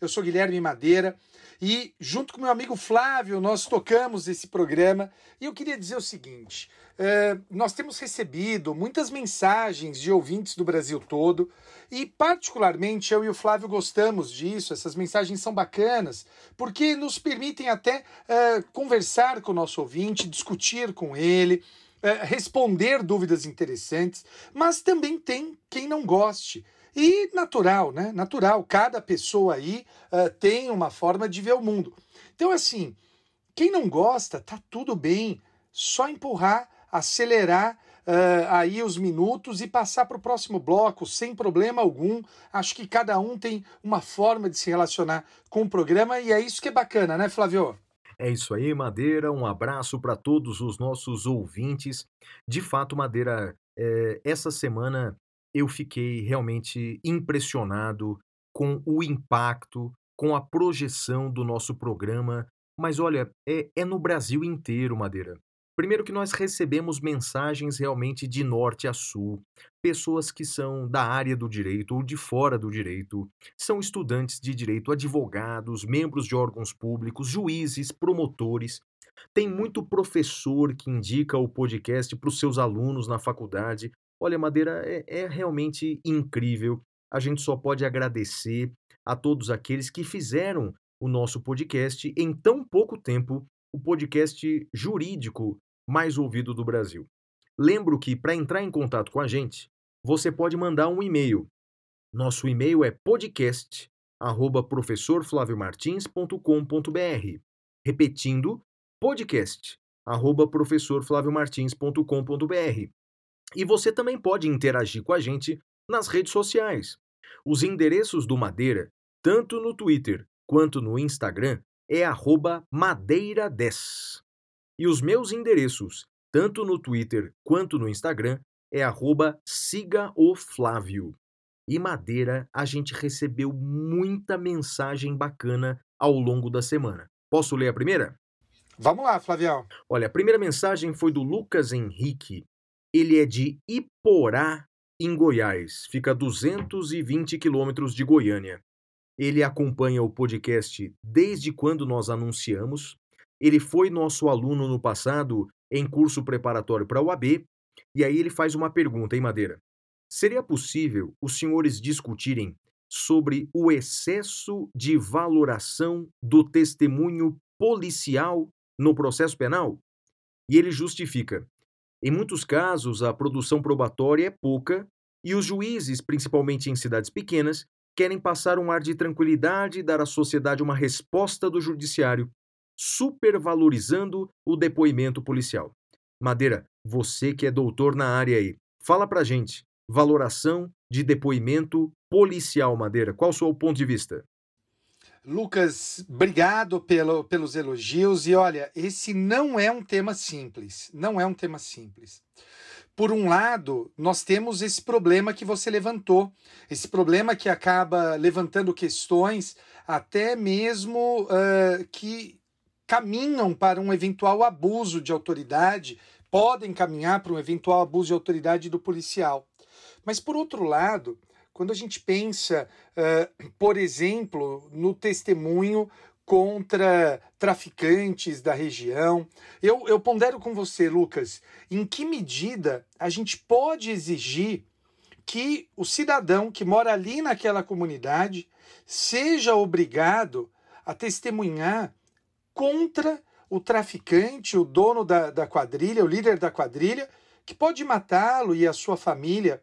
Eu sou Guilherme Madeira e, junto com meu amigo Flávio, nós tocamos esse programa. E eu queria dizer o seguinte: eh, nós temos recebido muitas mensagens de ouvintes do Brasil todo e, particularmente, eu e o Flávio gostamos disso. Essas mensagens são bacanas porque nos permitem até eh, conversar com o nosso ouvinte, discutir com ele eh, responder dúvidas interessantes, mas também tem quem não goste. E natural, né? Natural, cada pessoa aí eh, tem uma forma de ver o mundo. Então, assim, quem não gosta, tá tudo bem. Só empurrar, acelerar eh, aí os minutos e passar para o próximo bloco sem problema algum. Acho que cada um tem uma forma de se relacionar com o programa e é isso que é bacana, né, Flávio? É isso aí, Madeira. Um abraço para todos os nossos ouvintes. De fato, Madeira, é, essa semana eu fiquei realmente impressionado com o impacto, com a projeção do nosso programa. Mas olha, é, é no Brasil inteiro, Madeira. Primeiro que nós recebemos mensagens realmente de norte a sul, pessoas que são da área do direito ou de fora do direito, são estudantes de direito, advogados, membros de órgãos públicos, juízes, promotores. Tem muito professor que indica o podcast para os seus alunos na faculdade. Olha, Madeira, é, é realmente incrível. A gente só pode agradecer a todos aqueles que fizeram o nosso podcast em tão pouco tempo o podcast jurídico mais ouvido do Brasil. Lembro que para entrar em contato com a gente, você pode mandar um e-mail. Nosso e-mail é podcast@professorflaviomartins.com.br. Repetindo, podcast@professorflaviomartins.com.br. E você também pode interagir com a gente nas redes sociais. Os endereços do Madeira, tanto no Twitter quanto no Instagram, é arroba madeira10. E os meus endereços, tanto no Twitter quanto no Instagram, é arroba siga o Flávio. E Madeira, a gente recebeu muita mensagem bacana ao longo da semana. Posso ler a primeira? Vamos lá, Flavião. Olha, a primeira mensagem foi do Lucas Henrique. Ele é de Iporá, em Goiás. Fica a 220 quilômetros de Goiânia. Ele acompanha o podcast desde quando nós anunciamos. Ele foi nosso aluno no passado em curso preparatório para o AB. E aí ele faz uma pergunta, hein, Madeira? Seria possível os senhores discutirem sobre o excesso de valoração do testemunho policial no processo penal? E ele justifica. Em muitos casos, a produção probatória é pouca e os juízes, principalmente em cidades pequenas, querem passar um ar de tranquilidade e dar à sociedade uma resposta do judiciário, supervalorizando o depoimento policial. Madeira, você que é doutor na área aí, fala pra gente. Valoração de depoimento policial, Madeira. Qual o seu ponto de vista? Lucas, obrigado pelo, pelos elogios. E olha, esse não é um tema simples. Não é um tema simples. Por um lado, nós temos esse problema que você levantou, esse problema que acaba levantando questões até mesmo uh, que caminham para um eventual abuso de autoridade, podem caminhar para um eventual abuso de autoridade do policial. Mas, por outro lado, quando a gente pensa, uh, por exemplo, no testemunho contra traficantes da região, eu, eu pondero com você, Lucas, em que medida a gente pode exigir que o cidadão que mora ali naquela comunidade seja obrigado a testemunhar contra o traficante, o dono da, da quadrilha, o líder da quadrilha, que pode matá-lo e a sua família.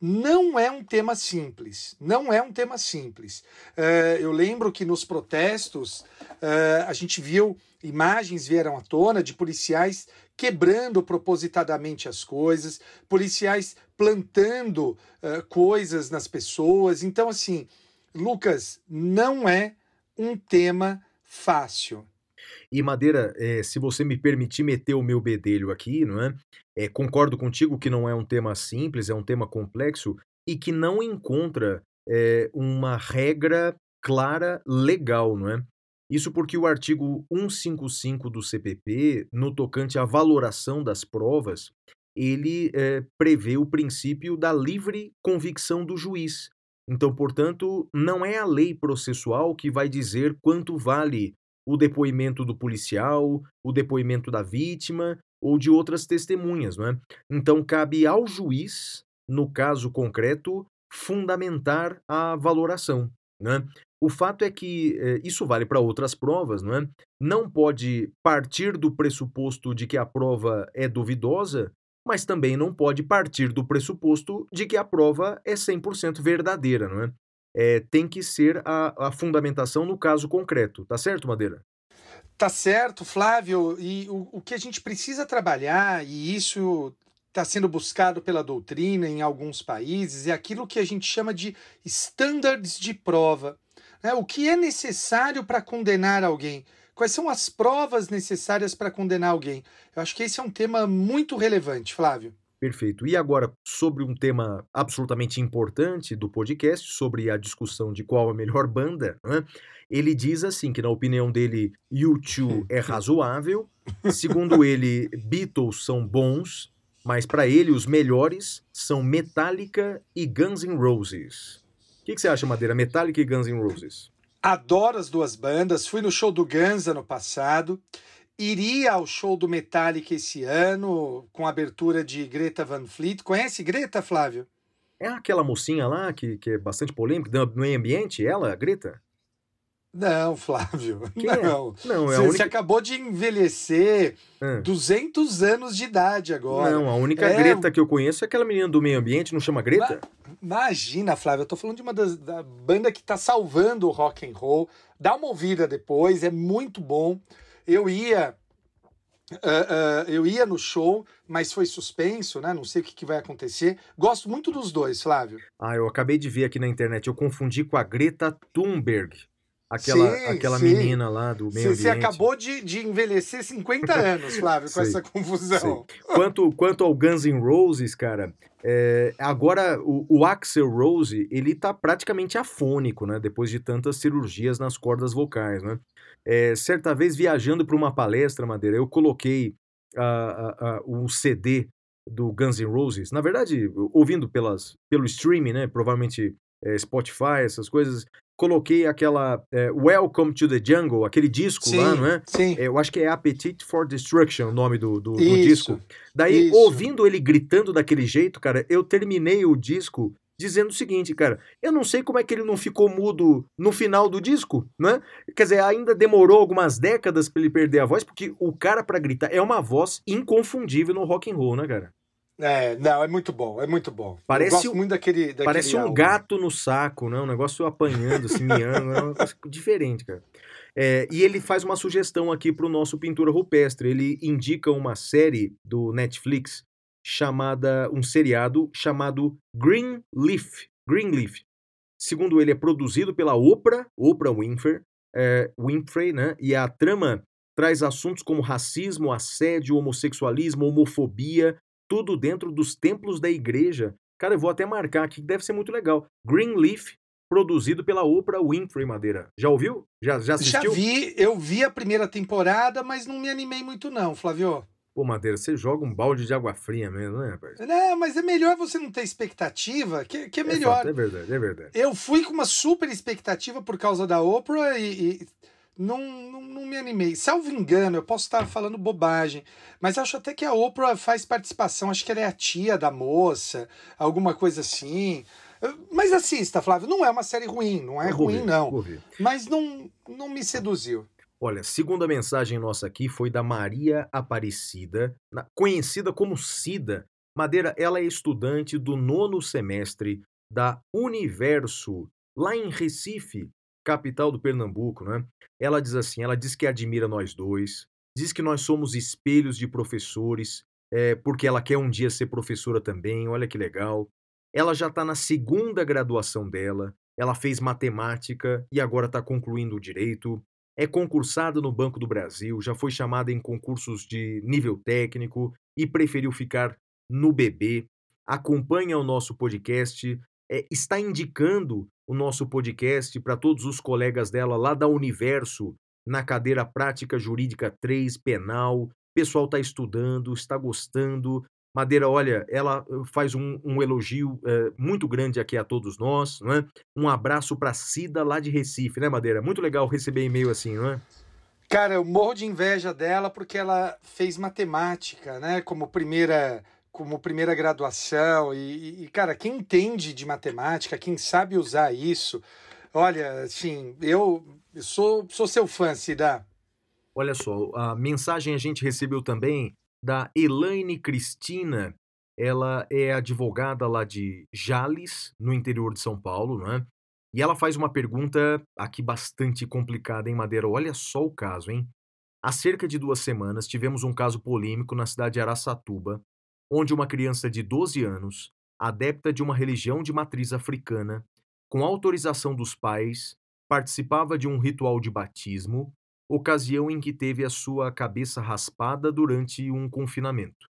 Não é um tema simples, não é um tema simples. Uh, eu lembro que nos protestos uh, a gente viu imagens vieram à tona de policiais quebrando propositadamente as coisas, policiais plantando uh, coisas nas pessoas. Então, assim, Lucas, não é um tema fácil. E Madeira, é, se você me permitir meter o meu bedelho aqui, não é? é? Concordo contigo que não é um tema simples, é um tema complexo e que não encontra é, uma regra clara legal, não é? Isso porque o artigo 155 do CPP, no tocante à valoração das provas, ele é, prevê o princípio da livre convicção do juiz. Então, portanto, não é a lei processual que vai dizer quanto vale o depoimento do policial, o depoimento da vítima ou de outras testemunhas, não é? Então, cabe ao juiz, no caso concreto, fundamentar a valoração. Né? O fato é que eh, isso vale para outras provas, não é? Não pode partir do pressuposto de que a prova é duvidosa, mas também não pode partir do pressuposto de que a prova é 100% verdadeira, não é? É? tem que ser a, a fundamentação no caso concreto, tá certo, Madeira? Tá certo, Flávio. E o, o que a gente precisa trabalhar, e isso está sendo buscado pela doutrina em alguns países, é aquilo que a gente chama de estándares de prova. Né? O que é necessário para condenar alguém? Quais são as provas necessárias para condenar alguém? Eu acho que esse é um tema muito relevante, Flávio. Perfeito. E agora, sobre um tema absolutamente importante do podcast, sobre a discussão de qual a melhor banda, né? ele diz assim: que na opinião dele, U2 é razoável, segundo ele, Beatles são bons, mas para ele os melhores são Metallica e Guns N' Roses que, que você acha, Madeira? Metallica e Guns N' Roses? Adoro as duas bandas. Fui no show do Guns ano passado. Iria ao show do Metallica esse ano, com abertura de Greta Van Fleet. Conhece Greta, Flávio? É aquela mocinha lá que, que é bastante polêmica no meio ambiente, ela, Greta? Não, Flávio. Quem é? não. É? Não, é você, única... você, acabou de envelhecer ah. 200 anos de idade agora. Não, a única é... Greta que eu conheço é aquela menina do meio ambiente, não chama Greta? Imagina, Flávio, eu tô falando de uma das, da banda que tá salvando o rock and roll. Dá uma ouvida depois, é muito bom. Eu ia Uh, uh, eu ia no show, mas foi suspenso, né? Não sei o que, que, vai acontecer. Gosto muito dos dois, Flávio. Ah, eu acabei de ver aqui na internet. Eu confundi com a Greta Thunberg. Aquela, sim, aquela sim. menina lá do meio Você acabou de, de envelhecer 50 anos, Flávio, com essa confusão. Quanto, quanto ao Guns N' Roses, cara, é, agora o, o Axel Rose, ele tá praticamente afônico, né? Depois de tantas cirurgias nas cordas vocais, né? É, certa vez, viajando para uma palestra, Madeira, eu coloquei o uh, CD do Guns N' Roses. Na verdade, ouvindo pelas, pelo streaming, né? Provavelmente é, Spotify, essas coisas coloquei aquela é, Welcome to the Jungle, aquele disco sim, lá, não é? Sim. É, eu acho que é Appetite for Destruction o nome do, do, do disco. Daí, isso. ouvindo ele gritando daquele jeito, cara, eu terminei o disco dizendo o seguinte, cara, eu não sei como é que ele não ficou mudo no final do disco, né? Quer dizer, ainda demorou algumas décadas para ele perder a voz, porque o cara para gritar é uma voz inconfundível no rock and roll, né, cara? É, não, é muito bom, é muito bom. Parece, muito daquele. daquele parece um álbum. gato no saco, né? Um negócio apanhando, assim, miando, é um negócio diferente, cara. É, e ele faz uma sugestão aqui para o nosso pintura rupestre. Ele indica uma série do Netflix chamada, um seriado chamado Green Leaf. Green Leaf. Segundo ele, é produzido pela Oprah, Oprah Winfrey, é, Winfrey, né? E a trama traz assuntos como racismo, assédio, homossexualismo, homofobia, tudo dentro dos templos da igreja. Cara, eu vou até marcar aqui, deve ser muito legal. Greenleaf, produzido pela Oprah Winfrey Madeira. Já ouviu? Já, já assistiu? Já vi, eu vi a primeira temporada, mas não me animei muito não, Flávio. Pô, Madeira, você joga um balde de água fria mesmo, né, rapaz? Não, mas é melhor você não ter expectativa, que, que é melhor. É, é verdade, é verdade. Eu fui com uma super expectativa por causa da Oprah e, e não, não, não, me animei. Salvo engano, eu posso estar falando bobagem, mas acho até que a Oprah faz participação, acho que ela é a tia da moça, alguma coisa assim. Mas assista, Flávio, não é uma série ruim, não é ruim, não. Mas não, não me seduziu. Olha, segunda mensagem nossa aqui foi da Maria Aparecida, conhecida como Cida. Madeira, ela é estudante do nono semestre da Universo, lá em Recife, capital do Pernambuco, né? Ela diz assim: ela diz que admira nós dois, diz que nós somos espelhos de professores, é, porque ela quer um dia ser professora também, olha que legal. Ela já está na segunda graduação dela, ela fez matemática e agora está concluindo o direito. É concursada no Banco do Brasil, já foi chamada em concursos de nível técnico e preferiu ficar no BB. Acompanha o nosso podcast, é, está indicando o nosso podcast para todos os colegas dela lá da Universo, na cadeira Prática Jurídica 3, Penal. O pessoal está estudando, está gostando, Madeira, olha, ela uh, faz um, um elogio é, muito grande aqui a todos nós, não é? Um abraço para Cida lá de Recife, né, Madeira? Muito legal receber e-mail assim, não é? Cara, eu morro de inveja dela porque ela fez matemática, né, como primeira como primeira graduação e, e cara, quem entende de matemática, quem sabe usar isso, olha, assim, eu, eu sou sou seu fã, Cida. Olha só, a mensagem a gente recebeu também da Elaine Cristina. Ela é advogada lá de Jales, no interior de São Paulo, né? E ela faz uma pergunta aqui bastante complicada, hein, Madeira? Olha só o caso, hein? Há cerca de duas semanas tivemos um caso polêmico na cidade de Araçatuba, onde uma criança de 12 anos, adepta de uma religião de matriz africana, com autorização dos pais, participava de um ritual de batismo ocasião em que teve a sua cabeça raspada durante um confinamento.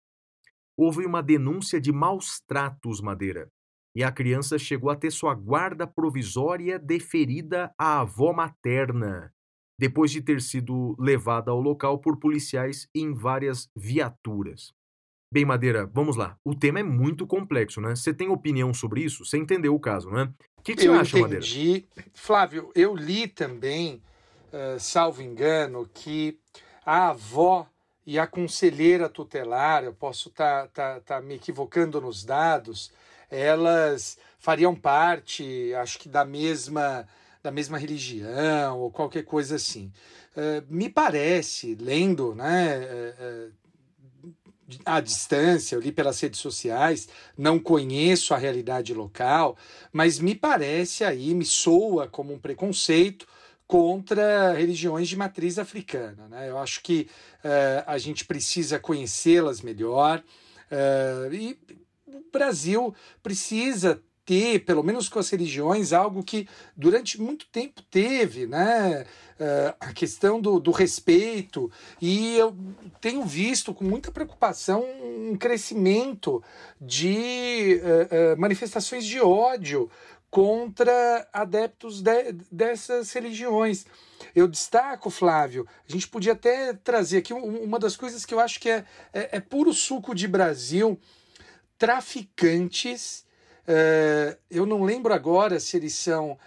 Houve uma denúncia de maus tratos, Madeira, e a criança chegou a ter sua guarda provisória deferida à avó materna, depois de ter sido levada ao local por policiais em várias viaturas. Bem, Madeira, vamos lá. O tema é muito complexo, né? Você tem opinião sobre isso? Você entendeu o caso, né? O que, que você acha, entendi. Madeira? Flávio, eu li também eh, salvo engano, que a avó e a conselheira tutelar, eu posso estar tá, tá, tá me equivocando nos dados, elas fariam parte, acho que da mesma da mesma religião ou qualquer coisa assim. Uh, me parece, lendo, né, uh, à distância, eu li pelas redes sociais, não conheço a realidade local, mas me parece aí, me soa como um preconceito contra religiões de matriz africana. Né? Eu acho que uh, a gente precisa conhecê-las melhor uh, e o Brasil precisa ter, pelo menos com as religiões, algo que durante muito tempo teve, né? Uh, a questão do, do respeito, e eu tenho visto com muita preocupação um crescimento de uh, uh, manifestações de ódio contra adeptos de, dessas religiões. Eu destaco, Flávio, a gente podia até trazer aqui uma das coisas que eu acho que é, é, é puro suco de Brasil, traficantes, uh, eu não lembro agora se eles são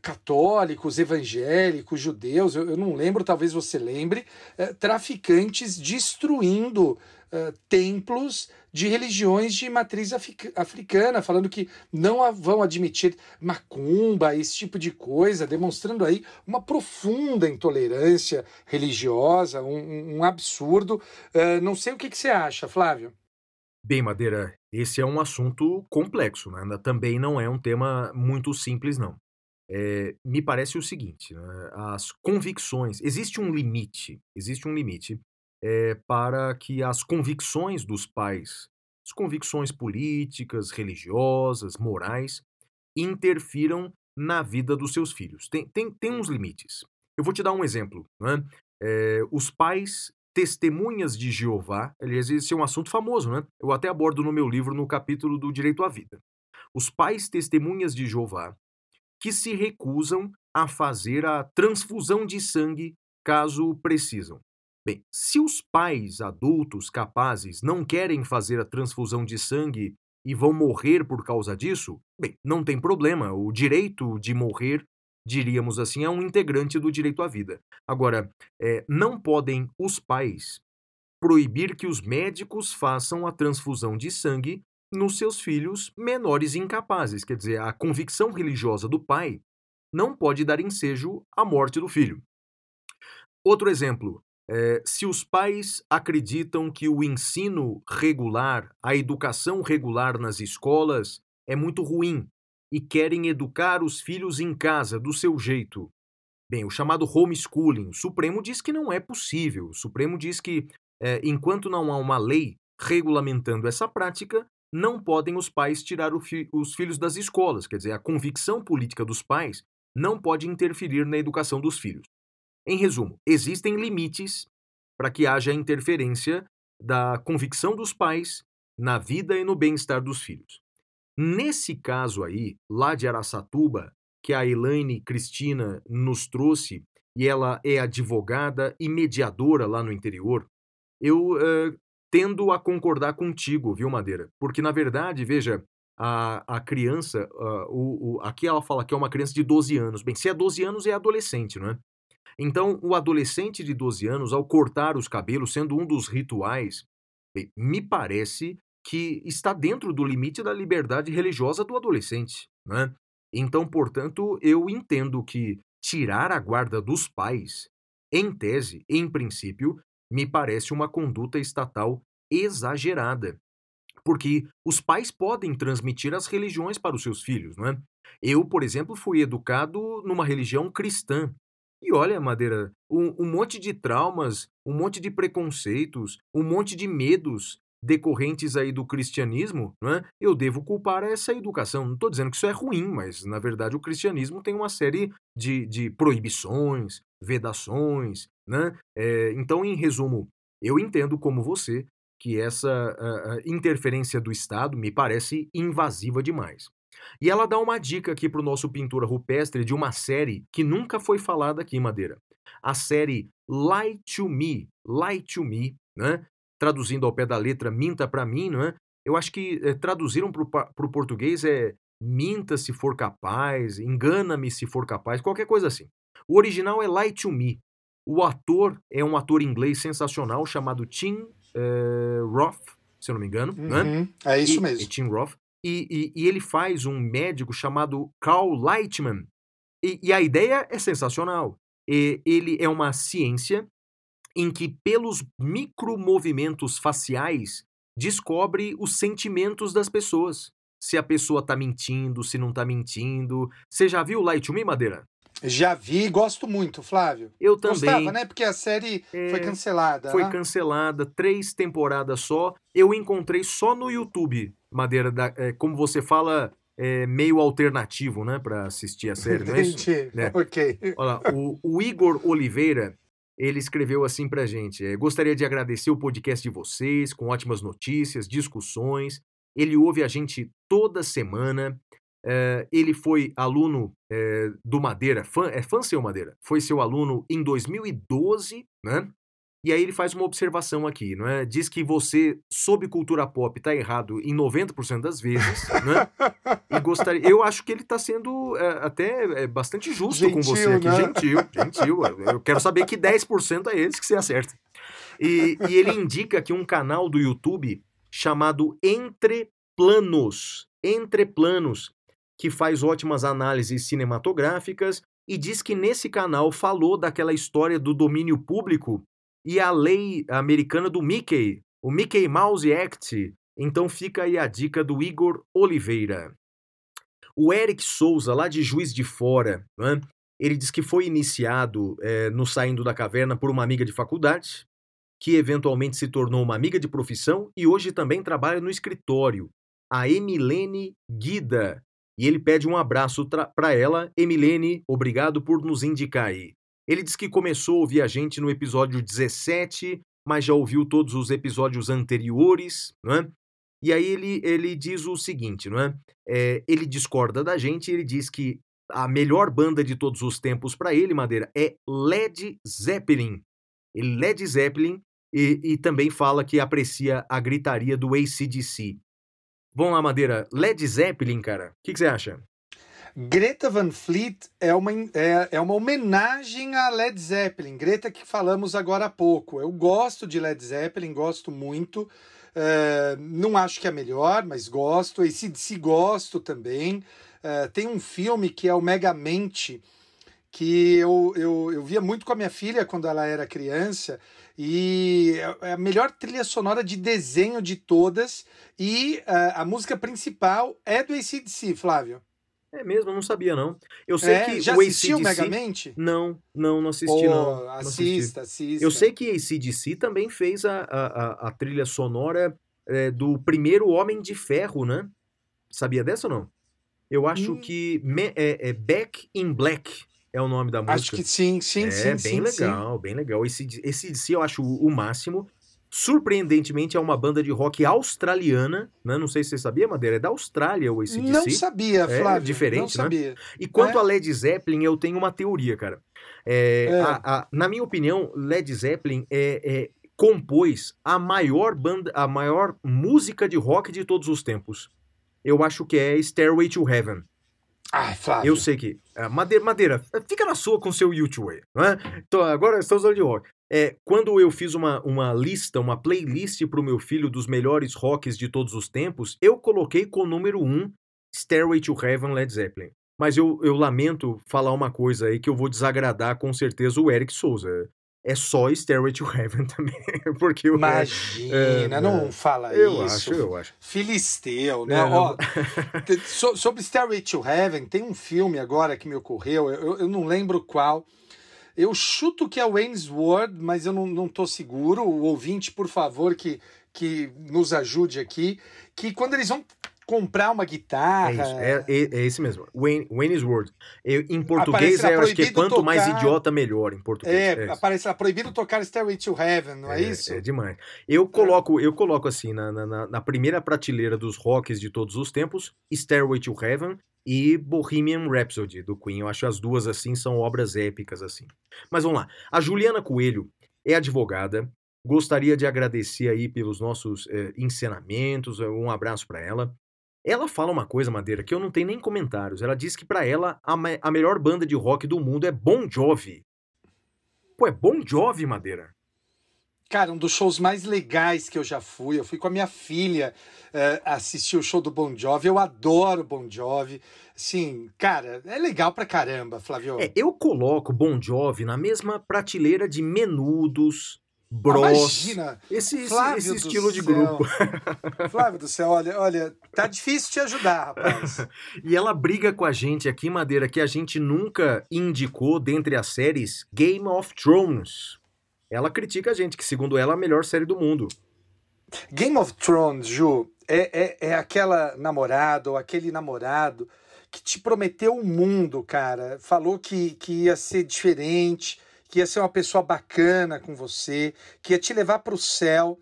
católicos, evangélicos, judeus, eu, eu, não lembro, talvez você lembre, uh, traficantes destruindo templos de religiões de matriz africana, falando que não vão admitir macumba, esse tipo de coisa, demonstrando aí uma profunda intolerância religiosa, um, um absurdo. Não sei o que, que você acha, Flávio. Bem, Madeira, esse é um assunto complexo, né? também não é um tema muito simples, não. É, me parece o seguinte: né? as convicções. Existe um limite, existe um limite é, para que as convicções dos pais, as convicções políticas, religiosas, morais, interfiram na vida dos seus filhos. Tem, tem, tem uns limites. Eu vou te dar um exemplo. Né? É, os pais testemunhas de Jeová, aliás, esse é um assunto famoso, né? Eu até abordo no meu livro no capítulo do direito à vida. Os pais testemunhas de Jeová que se recusam a fazer a transfusão de sangue caso precisam. Bem, se os pais adultos capazes não querem fazer a transfusão de sangue e vão morrer por causa disso, bem, não tem problema. O direito de morrer, diríamos assim, é um integrante do direito à vida. Agora, é, não podem os pais proibir que os médicos façam a transfusão de sangue nos seus filhos menores incapazes. Quer dizer, a convicção religiosa do pai não pode dar ensejo à morte do filho. Outro exemplo, é, se os pais acreditam que o ensino regular, a educação regular nas escolas é muito ruim e querem educar os filhos em casa do seu jeito, bem, o chamado homeschooling, o Supremo diz que não é possível. O Supremo diz que, é, enquanto não há uma lei regulamentando essa prática, não podem os pais tirar fi os filhos das escolas, quer dizer, a convicção política dos pais não pode interferir na educação dos filhos. Em resumo, existem limites para que haja interferência da convicção dos pais na vida e no bem-estar dos filhos. Nesse caso aí, lá de Araçatuba, que a Elaine Cristina nos trouxe, e ela é advogada e mediadora lá no interior, eu uh, tendo a concordar contigo, viu, Madeira? Porque, na verdade, veja, a, a criança, uh, o, o, aqui ela fala que é uma criança de 12 anos. Bem, se é 12 anos, é adolescente, não é? Então, o adolescente de 12 anos, ao cortar os cabelos, sendo um dos rituais, bem, me parece que está dentro do limite da liberdade religiosa do adolescente. Né? Então, portanto, eu entendo que tirar a guarda dos pais, em tese, em princípio, me parece uma conduta estatal exagerada. Porque os pais podem transmitir as religiões para os seus filhos, não é? Eu, por exemplo, fui educado numa religião cristã. E olha, Madeira, um, um monte de traumas, um monte de preconceitos, um monte de medos decorrentes aí do cristianismo, é? eu devo culpar essa educação. Não estou dizendo que isso é ruim, mas na verdade o cristianismo tem uma série de, de proibições, vedações. Né? É, então, em resumo, eu entendo como você que essa uh, interferência do Estado me parece invasiva demais. E ela dá uma dica aqui para o nosso pintura rupestre de uma série que nunca foi falada aqui, Madeira. A série Lie to Me, Lie to Me, né? traduzindo ao pé da letra Minta para mim, não é? Eu acho que é, traduziram para o português é Minta se for capaz, Engana-me se for capaz, qualquer coisa assim. O original é Lie to Me. O ator é um ator inglês sensacional chamado Tim é, Roth, se eu não me engano. Uhum, né? É isso e, mesmo. E Tim Roth. E, e, e, ele faz um médico chamado Carl Lightman. E, a ideia é sensacional. ele é uma ciência em que, pelos micromovimentos faciais, descobre os sentimentos das pessoas. Se a pessoa está mentindo, se não está mentindo. Você já viu Light to Me, Madeira? Já vi, gosto muito, Flávio. Eu também. Gostava, né? Porque a série é, foi cancelada. Foi né? cancelada, três temporadas só. Eu encontrei só no YouTube, Madeira, da, é, como você fala, é, meio alternativo, né, para assistir a série, não é isso? Entendi. É. Ok. Olha, o, o Igor Oliveira, ele escreveu assim pra gente: é, Gostaria de agradecer o podcast de vocês, com ótimas notícias, discussões. Ele ouve a gente toda semana. É, ele foi aluno é, do Madeira, fã, é fã seu Madeira? Foi seu aluno em 2012, né? E aí ele faz uma observação aqui, não é? Diz que você, sob cultura pop, está errado em 90% das vezes, né? E gostaria... Eu acho que ele está sendo é, até é, bastante justo gentil, com você aqui. Né? Gentil, gentil. Eu quero saber que 10% é esse que você acerta. E, e ele indica aqui um canal do YouTube chamado Entre Planos. Entre Planos, que faz ótimas análises cinematográficas e diz que nesse canal falou daquela história do domínio público e a lei americana do Mickey, o Mickey Mouse Act. Então fica aí a dica do Igor Oliveira. O Eric Souza, lá de Juiz de Fora, né, ele diz que foi iniciado é, no Saindo da Caverna por uma amiga de faculdade, que eventualmente se tornou uma amiga de profissão e hoje também trabalha no escritório, a Emilene Guida. E ele pede um abraço para ela. Emilene, obrigado por nos indicar aí. Ele diz que começou a ouvir a gente no episódio 17, mas já ouviu todos os episódios anteriores, não é? E aí ele, ele diz o seguinte, não é? é ele discorda da gente ele diz que a melhor banda de todos os tempos para ele, Madeira, é Led Zeppelin. Led Zeppelin e, e também fala que aprecia a gritaria do ACDC. Vamos lá, Madeira. Led Zeppelin, cara. O que, você acha? Greta Van Fleet é uma, é, é uma homenagem a Led Zeppelin. Greta que falamos agora há pouco. Eu gosto de Led Zeppelin, gosto muito. Uh, não acho que é melhor, mas gosto. E se, se gosto também. Uh, tem um filme que é o Megamente, que eu, eu, eu via muito com a minha filha quando ela era criança. E é a melhor trilha sonora de desenho de todas. E uh, a música principal é do ACDC, Flávio. É mesmo, eu não sabia não. Eu sei É, que já o assistiu AC/DC Megamente? Não, não, não assisti Pô, não. não assisti. assista, assista. Eu sei que ACDC também fez a, a, a, a trilha sonora é, do primeiro Homem de Ferro, né? Sabia dessa ou não? Eu acho Hum. que é, é Back in Black é o nome da música. Acho que sim, sim, é sim, bem sim, sim. legal, bem legal. Esse, esse DC eu acho o, o máximo. Surpreendentemente é uma banda de rock australiana, né? Não sei se você sabia, Madeira, é da Austrália o ACDC. Não sabia, É Flávio. diferente, não né? sabia. E quanto É? a Led Zeppelin, eu tenho uma teoria, cara. É, É. a- a- na minha opinião, Led Zeppelin é, é- compôs a maior banda, a maior música de rock de todos os tempos. Eu acho que é Stairway to Heaven. Ai, Flávio. Eu sei que. ah, Madeira, Madeira, fica na sua com seu YouTube, né? Então, agora estamos falando de rock. É, quando eu fiz uma, uma lista, uma playlist pro meu filho dos melhores rocks de todos os tempos, eu coloquei com o número 1 um, Stairway to Heaven Led Zeppelin. Mas eu, eu lamento falar uma coisa aí que eu vou desagradar com certeza o Eric Souza. É só Stairway to Heaven também. Porque eu. Imagina, é, não é. fala eu isso. acho, eu acho. Filisteu, né? É, Ó, so- sobre Stairway to Heaven, tem um filme agora que me ocorreu, eu, eu não lembro qual. Eu chuto que é Wayne's World, mas eu não, não tô seguro. O ouvinte, por favor, que, que nos ajude aqui. Que quando eles vão comprar uma É guitarra. isso, é, é, é esse mesmo. Wayne, Wayne's World. Eu- em português, eu acho que é quanto mais tocar- idiota, melhor em português. É, isso. aparece lá, proibido tocar Stairway to Heaven, não é, isso? É demais. Eu coloco, eu coloco assim, na, na- na, primeira prateleira dos rocks de todos os tempos, Stairway to Heaven e Bohemian Rhapsody, do Queen. Eu acho as duas, assim, são obras épicas, assim. Mas vamos lá. A Juliana Coelho é advogada, gostaria de agradecer aí pelos nossos eh, encenamentos, um abraço para ela. Ela fala uma coisa, Madeira, que eu não tenho nem comentários. Ela diz que para ela a, me- a melhor banda de rock do mundo é Bon Jovi. Pô, é Bon Jovi, Madeira? Cara, um dos shows mais legais que eu já fui. Eu fui com a minha filha eh, assistir o show do Bon Jovi. Eu adoro Bon Jovi. Sim, cara, é legal pra caramba, Flávio. É, eu coloco Bon Jovi na mesma prateleira de Menudos, Bros, Imagina, esse, esse, Flávio esse estilo de céu. grupo. Flávio do céu, olha, olha, tá difícil te ajudar, rapaz. E ela briga com a gente aqui, Madeira, que a gente nunca indicou dentre as séries Game of Thrones. Ela critica a gente, que segundo ela é a melhor série do mundo. Game of Thrones, Ju, é, é, é aquela namorada ou aquele namorado que te prometeu o mundo, cara. Falou que, que ia ser diferente, que ia ser uma pessoa bacana com você, que ia te levar para o céu,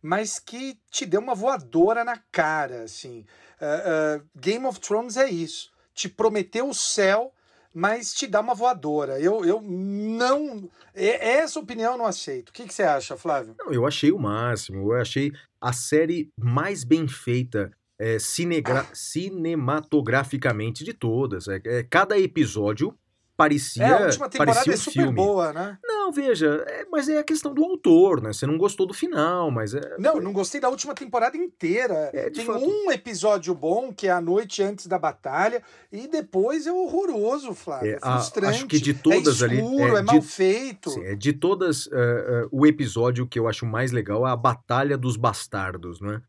mas que te deu uma voadora na cara, assim. Ah, ah, Game of Thrones é isso. Te prometeu o céu, mas te dá uma voadora. Eu, eu não. é- Essa opinião eu não aceito. O que, que você acha, Flávio? Não, eu achei o máximo. Eu achei a série mais bem feita é, cinegra- cinematograficamente de todas. É, é, cada episódio parecia, É, a última temporada é super filme. boa, né? Não, veja, é, mas é a questão do autor, né? Você não gostou do final, mas é. Não, eu não gostei da última temporada inteira. É, de Tem fato. um episódio bom, que é a noite antes da batalha, e depois é horroroso, Flávio. É, É, a- frustrante. acho que de todas é ali, escuro, é, é, mal de- feito. Sim, é de todas, eh, eh, o episódio que eu acho mais legal é a Batalha dos Bastardos, né?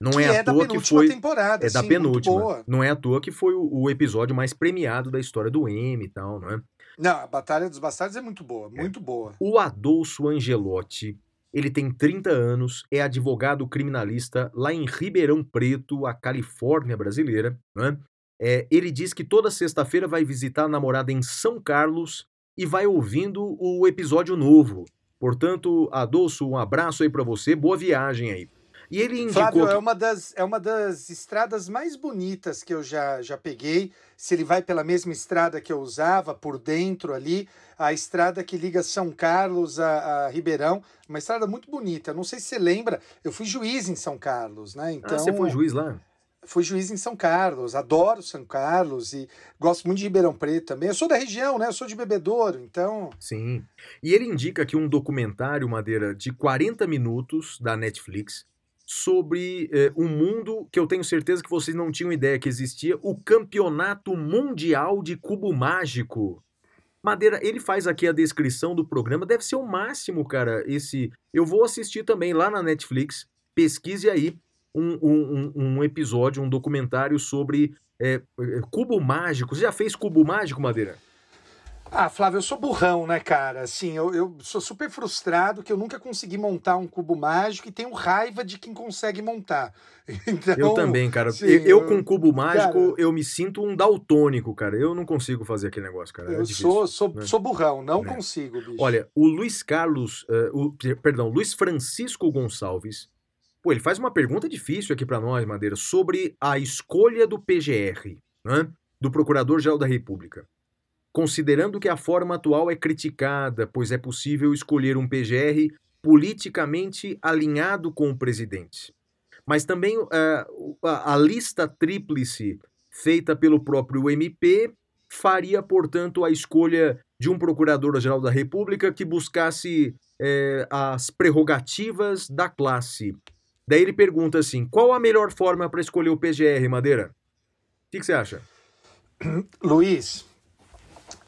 Não que é à é da toa que foi. temporada. É da penúltima. Não é à toa que foi o, o episódio mais premiado da história do M e tal, né? Não, a Batalha dos Bastardos é muito boa, muito boa. O Adolfo Angelotti, ele tem 30 anos, é advogado criminalista lá em Ribeirão Preto, a Califórnia brasileira. Né? É, ele diz que toda sexta-feira vai visitar a namorada em São Carlos e vai ouvindo o episódio novo. Portanto, Adolfo, um abraço aí pra você, boa viagem aí. E ele indicou Flávio, que... é uma, das, é uma das estradas mais bonitas que eu já, já peguei. Se ele vai pela mesma estrada que eu usava, por dentro ali, a estrada que liga São Carlos a, a Ribeirão, uma estrada muito bonita. Não sei se você lembra, eu fui juiz em São Carlos, né? Então, Ah, você foi juiz lá? fui juiz em São Carlos, adoro São Carlos e gosto muito de Ribeirão Preto também. Eu sou da região, né? Eu sou de Bebedouro, então. Sim. E ele indica aqui um documentário, Madeira, de 40 minutos da Netflix sobre eh, um mundo que eu tenho certeza que vocês não tinham ideia que existia, o Campeonato Mundial de Cubo Mágico. Madeira, ele faz aqui a descrição do programa, deve ser o máximo, cara, esse... Eu vou assistir também lá na Netflix, pesquise aí um, um, um- episódio, um documentário sobre eh, eh, cubo mágico. Você já fez cubo mágico, Madeira? Ah, Flávio, eu sou burrão, né, cara? Assim, eu, eu sou super frustrado que eu nunca consegui montar um cubo mágico e tenho raiva de quem consegue montar. Então, eu também, cara. sim, eu, eu com cubo mágico, cara- eu me sinto um daltônico, cara. Eu não consigo fazer aquele negócio, cara. É eu difícil. sou, sou, né? sou burrão, não É. consigo, bicho. Olha, o Luiz Carlos, eh, o, perdão, Luiz Francisco Gonçalves, pô, ele faz uma pergunta difícil aqui pra nós, Madeira, sobre a escolha do PGR, né, do Procurador-Geral da República. Considerando que a forma atual é criticada, pois é possível escolher um PGR politicamente alinhado com o presidente. Mas também a, a lista tríplice feita pelo próprio MP faria, portanto, a escolha de um Procurador-Geral da República que buscasse eh, as prerrogativas da classe. Daí ele pergunta assim: qual a melhor forma para escolher o PGR, Madeira? O que, que você acha? Luiz,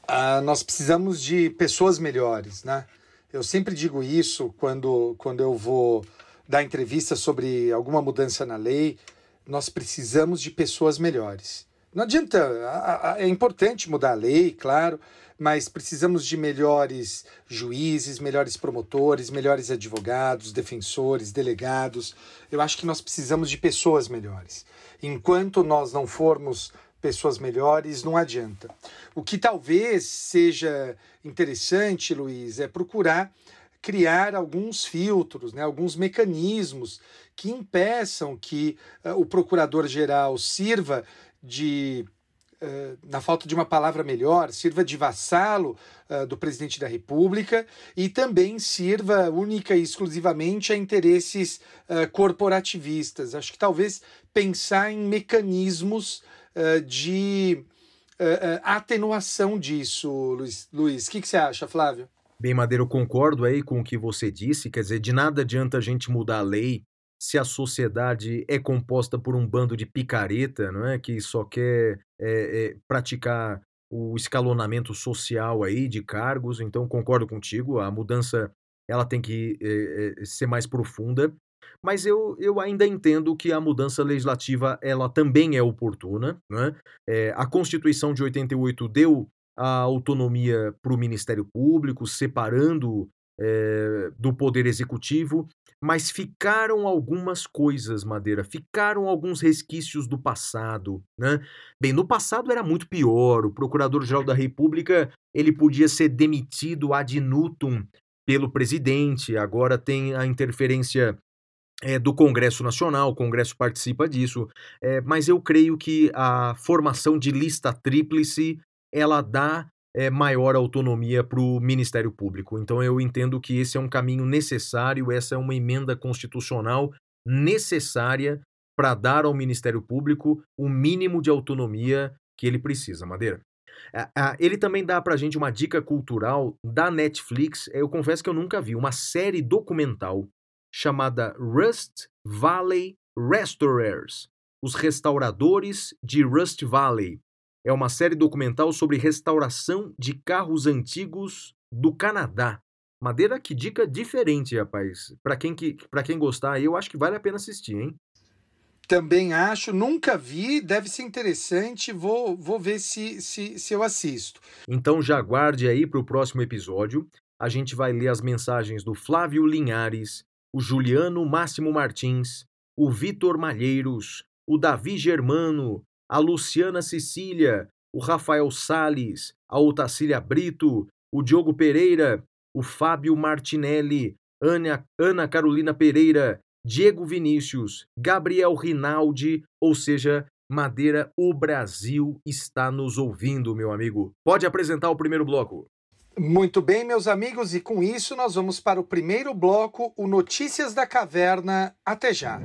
ah, nós precisamos de pessoas melhores, né? Eu sempre digo isso quando, quando eu vou dar entrevista sobre alguma mudança na lei. Nós precisamos de pessoas melhores. Não adianta, é importante mudar a lei, claro, mas precisamos de melhores juízes, melhores promotores, melhores advogados, defensores, delegados. Eu acho que nós precisamos de pessoas melhores. Enquanto nós não formos pessoas melhores, não adianta. O que talvez seja interessante, Luiz, é procurar criar alguns filtros, né, alguns mecanismos que impeçam que eh, o procurador-geral sirva de, eh, na falta de uma palavra melhor, sirva de vassalo eh, do presidente da República e também sirva única e exclusivamente a interesses eh, corporativistas. Acho que talvez pensar em mecanismos de eh, eh, atenuação disso, Luiz. O que, que você acha, Flávio? Bem, Madeira, eu concordo aí com o que você disse. Quer dizer, de nada adianta a gente mudar a lei se a sociedade é composta por um bando de picareta, não é? Que só quer é, é, praticar o escalonamento social aí de cargos. Então, concordo contigo. A mudança ela tem que é, ser mais profunda. Mas eu, eu ainda entendo que a mudança legislativa ela também é oportuna. Né? É, a Constituição de 88 deu a autonomia para o Ministério Público, separando é, do Poder Executivo, mas ficaram algumas coisas, Madeira, ficaram alguns resquícios do passado, né? Bem, no passado era muito pior, o Procurador-Geral da República, ele podia ser demitido ad nutum pelo presidente, agora tem a interferência é, do Congresso Nacional, o Congresso participa disso, é, mas eu creio que a formação de lista tríplice ela dá é, maior autonomia para o Ministério Público. Então eu entendo que esse é um caminho necessário, essa é uma emenda constitucional necessária para dar ao Ministério Público o mínimo de autonomia que ele precisa, Madeira. Ele também dá pra gente uma dica cultural da Netflix. Eu confesso que eu nunca vi uma série documental chamada Rust Valley Restorers, os restauradores de Rust Valley. É uma série documental sobre restauração de carros antigos do Canadá. Madeira, que dica diferente, rapaz. Para quem, que, quem gostar, eu acho que vale a pena assistir, hein? Também acho, nunca vi, deve ser interessante, vou, vou ver se, se, se eu assisto. Então já aguarde aí para o próximo episódio. A gente vai ler as mensagens do Flávio Linhares, o Juliano Máximo Martins, o Vitor Malheiros, o Davi Germano, a Luciana Cecília, o Rafael Sales, a Otacília Brito, o Diogo Pereira, o Fábio Martinelli, Ana, Ana Carolina Pereira, Diego Vinícius, Gabriel Rinaldi, ou seja, Madeira, o Brasil está nos ouvindo, meu amigo. Pode apresentar o primeiro bloco. Muito bem, meus amigos, e com isso nós vamos para o primeiro bloco, o Notícias da Caverna. Até já.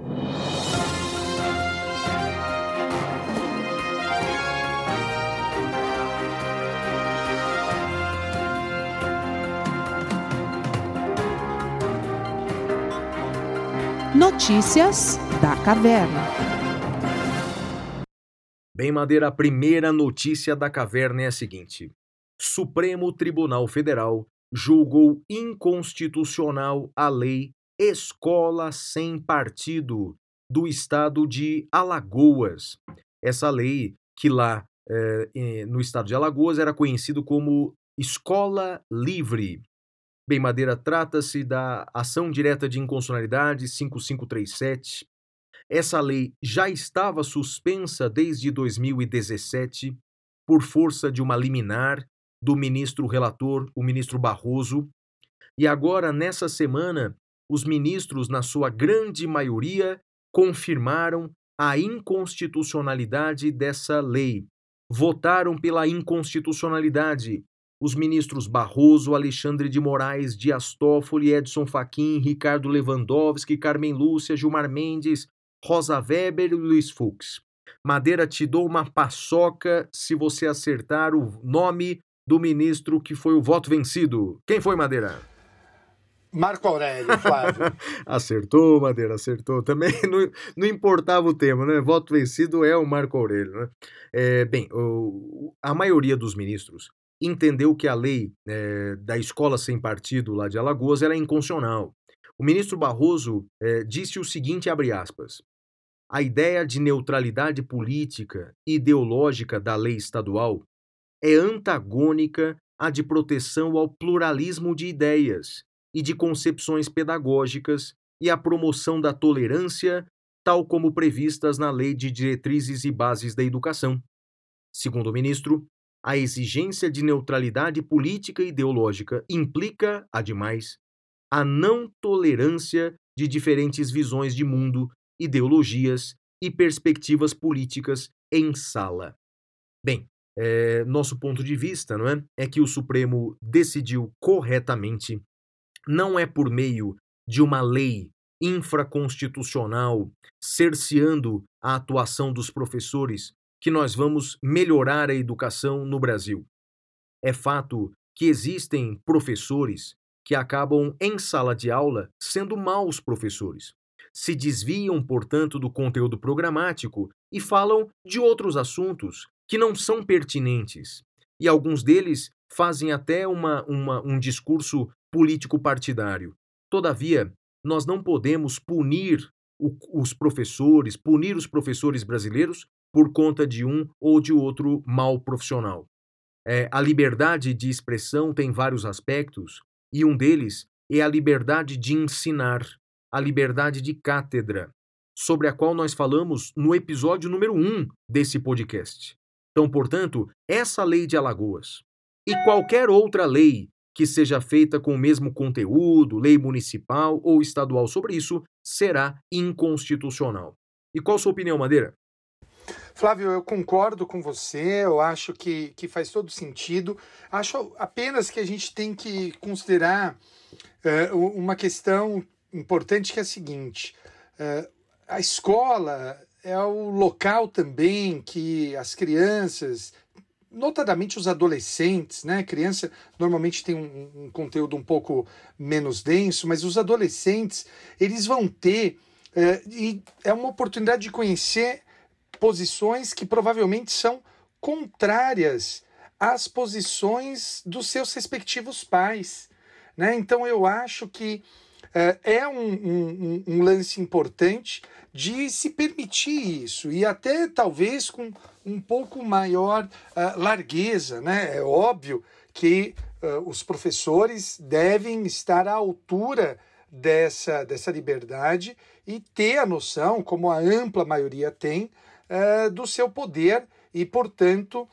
Notícias da Caverna. Bem, Madeira, a primeira notícia da caverna é a seguinte: Supremo Tribunal Federal julgou inconstitucional a lei Escola Sem Partido do estado de Alagoas. Essa lei, que lá eh, no estado de Alagoas era conhecido como Escola Livre. Bem, Madeira, trata-se da Ação Direta de Inconstitucionalidade 5537. Essa lei já estava suspensa desde 2017 por força de uma liminar do ministro relator, o ministro Barroso. E agora, nessa semana, os ministros, na sua grande maioria, confirmaram a inconstitucionalidade dessa lei. Votaram pela inconstitucionalidade os ministros Barroso, Alexandre de Moraes, Dias Toffoli, Edson Fachin, Ricardo Lewandowski, Carmen Lúcia, Gilmar Mendes, Rosa Weber e Luiz Fux. Madeira, te dou uma paçoca se você acertar o nome do ministro que foi o voto vencido. Quem foi, Madeira? Marco Aurélio, Flávio. acertou, Madeira, acertou. Também não, não, importava o tema, né? Voto vencido é o Marco Aurélio, né? É, bem, o, a maioria dos ministros entendeu que a lei é, da escola sem partido lá de Alagoas era inconstitucional. O ministro Barroso é, disse o seguinte, abre aspas, a ideia de neutralidade política e ideológica da lei estadual é antagônica à de proteção ao pluralismo de ideias e de concepções pedagógicas e à promoção da tolerância, tal como previstas na Lei de Diretrizes e Bases da Educação. Segundo o ministro, a exigência de neutralidade política e ideológica implica, ademais, a não tolerância de diferentes visões de mundo, ideologias e perspectivas políticas em sala. Bem, é, nosso ponto de vista não é, é que o Supremo decidiu corretamente, não é por meio de uma lei infraconstitucional cerceando a atuação dos professores que nós vamos melhorar a educação no Brasil. É fato que existem professores que acabam em sala de aula sendo maus professores. Se desviam, portanto, do conteúdo programático e falam de outros assuntos que não são pertinentes. E alguns deles fazem até uma, uma, um discurso político-partidário. Todavia, nós não podemos punir o, os professores, punir os professores brasileiros por conta de um ou de outro mal profissional. É, a liberdade de expressão tem vários aspectos, e um deles é a liberdade de ensinar, a liberdade de cátedra, sobre a qual nós falamos no episódio número 1 desse podcast. Então, portanto, essa lei de Alagoas e qualquer outra lei que seja feita com o mesmo conteúdo, lei municipal ou estadual sobre isso, será inconstitucional. E qual sua opinião, Madeira? Flávio, eu concordo com você, eu acho que, que faz todo sentido. Acho apenas que a gente tem que considerar uh, uma questão importante que é a seguinte: uh, a escola é o local também que as crianças, notadamente os adolescentes, né? Criança normalmente tem um, um, conteúdo um pouco menos denso, mas os adolescentes eles vão ter é, e é uma oportunidade de conhecer posições que provavelmente são contrárias às posições dos seus respectivos pais, né? Então eu acho que é, é um, um, um, lance importante de se permitir isso e até talvez com um pouco maior uh, largueza. Né? É óbvio que uh, os professores devem estar à altura dessa, dessa liberdade e ter a noção, como a ampla maioria tem, uh, do seu poder e, portanto,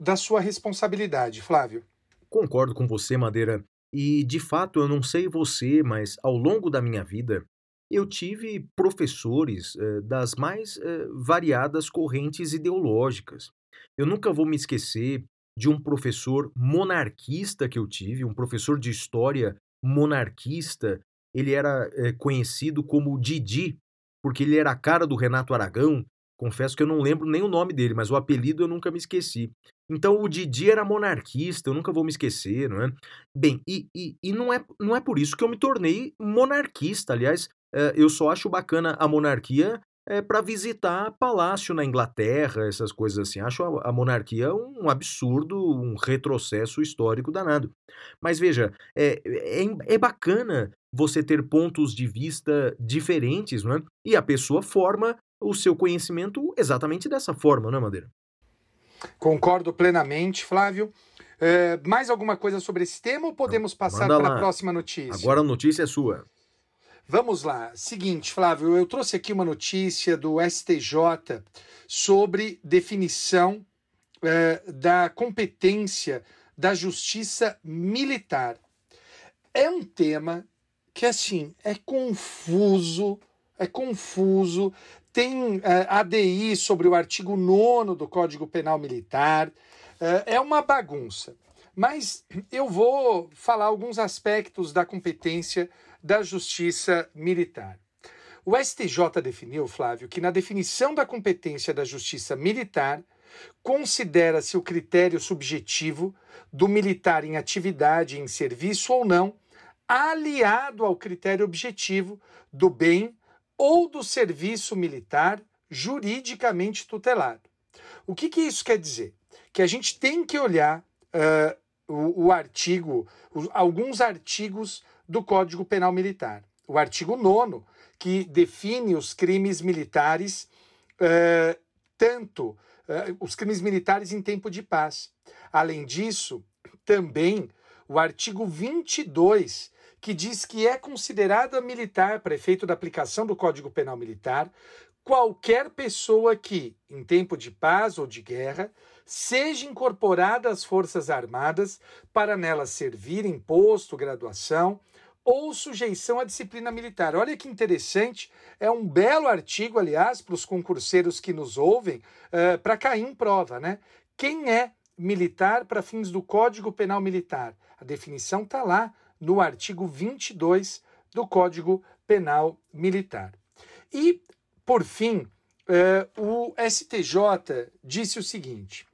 da sua responsabilidade. Flávio. Concordo com você, Madeira. E, de fato, eu não sei você, mas ao longo da minha vida, eu tive professores eh, das mais eh, variadas correntes ideológicas. Eu nunca vou me esquecer de um professor monarquista que eu tive, um professor de história monarquista. Ele era eh, conhecido como Didi, porque ele era a cara do Renato Aragão. Confesso que eu não lembro nem o nome dele, mas o apelido eu nunca me esqueci. Então o Didi era monarquista, eu nunca vou me esquecer, não é? Bem, e, e, e não, é, não é por isso que eu me tornei monarquista. Aliás, é, eu só acho bacana a monarquia é, para visitar palácio na Inglaterra, essas coisas assim. Acho a, a, monarquia um absurdo, um retrocesso histórico danado. Mas veja, é, é, é bacana você ter pontos de vista diferentes, não é? E a pessoa forma o seu conhecimento exatamente dessa forma, não é, Madeira? Concordo plenamente, Flávio. É, mais alguma coisa sobre esse tema ou podemos passar Manda para a próxima notícia? Agora a notícia é sua. Vamos lá. Seguinte, Flávio, eu trouxe aqui uma notícia do STJ sobre definição eh, da competência da justiça militar. É um tema que, assim, é confuso, é confuso. Tem eh, ADI sobre o artigo 9 do Código Penal Militar. Eh, é uma bagunça. Mas eu vou falar alguns aspectos da competência da justiça militar. O STJ definiu, Flávio, que na definição da competência da justiça militar, considera-se o critério subjetivo do militar em atividade, em serviço ou não, aliado ao critério objetivo do bem ou do serviço militar juridicamente tutelado. O que, que isso quer dizer? Que a gente tem que olhar uh, o, o, artigo, alguns artigos do Código Penal Militar. O artigo 9, que define os crimes militares, uh, tanto uh, os crimes militares em tempo de paz. Além disso, também o artigo 22, que diz que é considerada militar, para efeito da aplicação do Código Penal Militar, qualquer pessoa que, em tempo de paz ou de guerra, seja incorporada às Forças Armadas para nelas servir em posto, graduação ou sujeição à disciplina militar. Olha que interessante, é um belo artigo, aliás, para os concurseiros que nos ouvem, uh, para cair em prova, né? Quem é militar para fins do Código Penal Militar? A definição está lá no artigo 22 do Código Penal Militar. E, por fim, uh, o STJ disse o seguinte: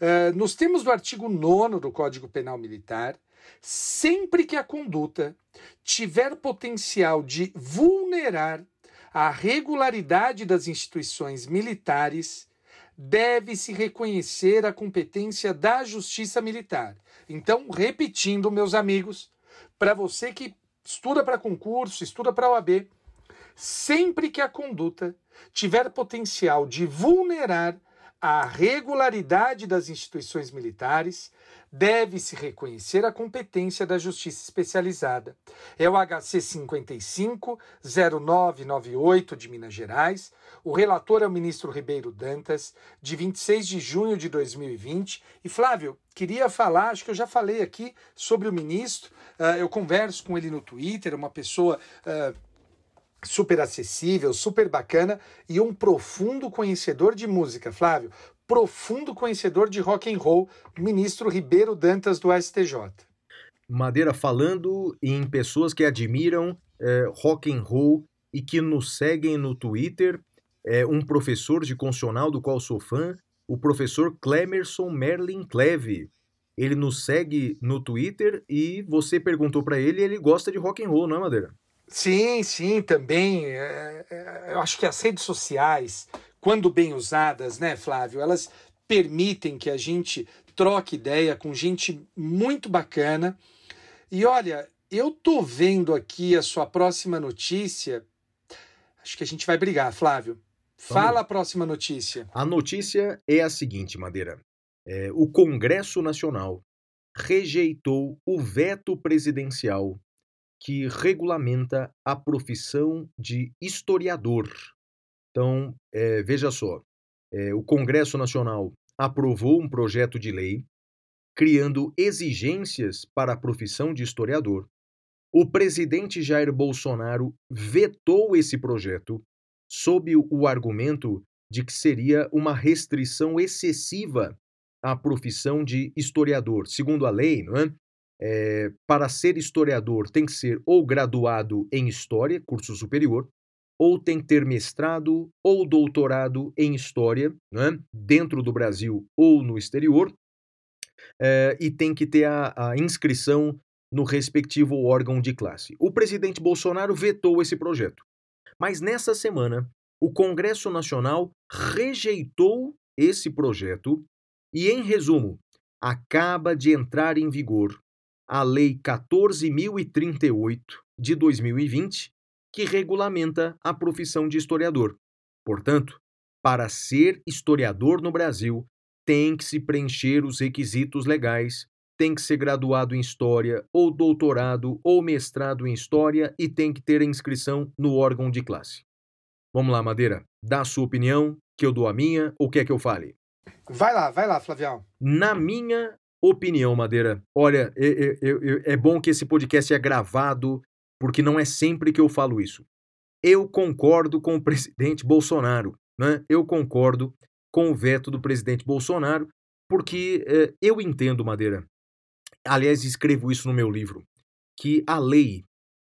uh, nos termos do artigo 9 do Código Penal Militar, sempre que a conduta tiver potencial de vulnerar a regularidade das instituições militares, deve-se reconhecer a competência da justiça militar. Então, repetindo, meus amigos, para você que estuda para concurso, estuda para OAB, sempre que a conduta tiver potencial de vulnerar a regularidade das instituições militares, deve-se reconhecer a competência da Justiça Especializada. É o HC 550998 de Minas Gerais. O relator é o ministro Ribeiro Dantas, de 26 de junho de 2020. E Flávio, queria falar, acho que eu já falei aqui sobre o ministro. Uh, eu converso com ele no Twitter, uma pessoa. Uh, super acessível, super bacana e um profundo conhecedor de música, Flávio, profundo conhecedor de rock and roll, ministro Ribeiro Dantas do STJ. Madeira falando em pessoas que admiram é, rock and roll e que nos seguem no Twitter, é, um professor de constitucional do qual sou fã, o professor Clemerson Merlin Cleve. Ele nos segue no Twitter e você perguntou para ele, ele gosta de rock and roll, não é, Madeira? Sim, sim, também. É, é, eu acho que as redes sociais, quando bem usadas, né, Flávio, elas permitem que a gente troque ideia com gente muito bacana. E olha, eu tô vendo aqui a sua próxima notícia. Acho que a gente vai brigar, Flávio. Fala a próxima notícia. A notícia é a seguinte, Madeira. É, o Congresso Nacional rejeitou o veto presidencial que regulamenta a profissão de historiador. Então, é, veja só, é, o Congresso Nacional aprovou um projeto de lei criando exigências para a profissão de historiador. O presidente Jair Bolsonaro vetou esse projeto sob o argumento de que seria uma restrição excessiva à profissão de historiador. Segundo a lei, não é? É, para ser historiador tem que ser ou graduado em História, curso superior, ou tem que ter mestrado ou doutorado em História, né, dentro do Brasil ou no exterior, é, e tem que ter a, a inscrição no respectivo órgão de classe. O presidente Bolsonaro vetou esse projeto. Mas nessa semana, o Congresso Nacional rejeitou esse projeto e, em resumo, acaba de entrar em vigor a Lei 14.038 de 2020, que regulamenta a profissão de historiador. Portanto, para ser historiador no Brasil, tem que se preencher os requisitos legais tem que ser graduado em História, ou doutorado, ou mestrado em História e tem que ter a inscrição no órgão de classe. Vamos lá, Madeira, dá a sua opinião, que eu dou a minha, ou quer que eu fale? Vai lá, vai lá, Flavião. Na minha opinião, Madeira, olha, é, bom que esse podcast é gravado, porque não é sempre que eu falo isso. Eu concordo com o presidente Bolsonaro, né? Eu concordo com o veto do presidente Bolsonaro, porque é, eu entendo, Madeira, aliás, escrevo isso no meu livro, que a lei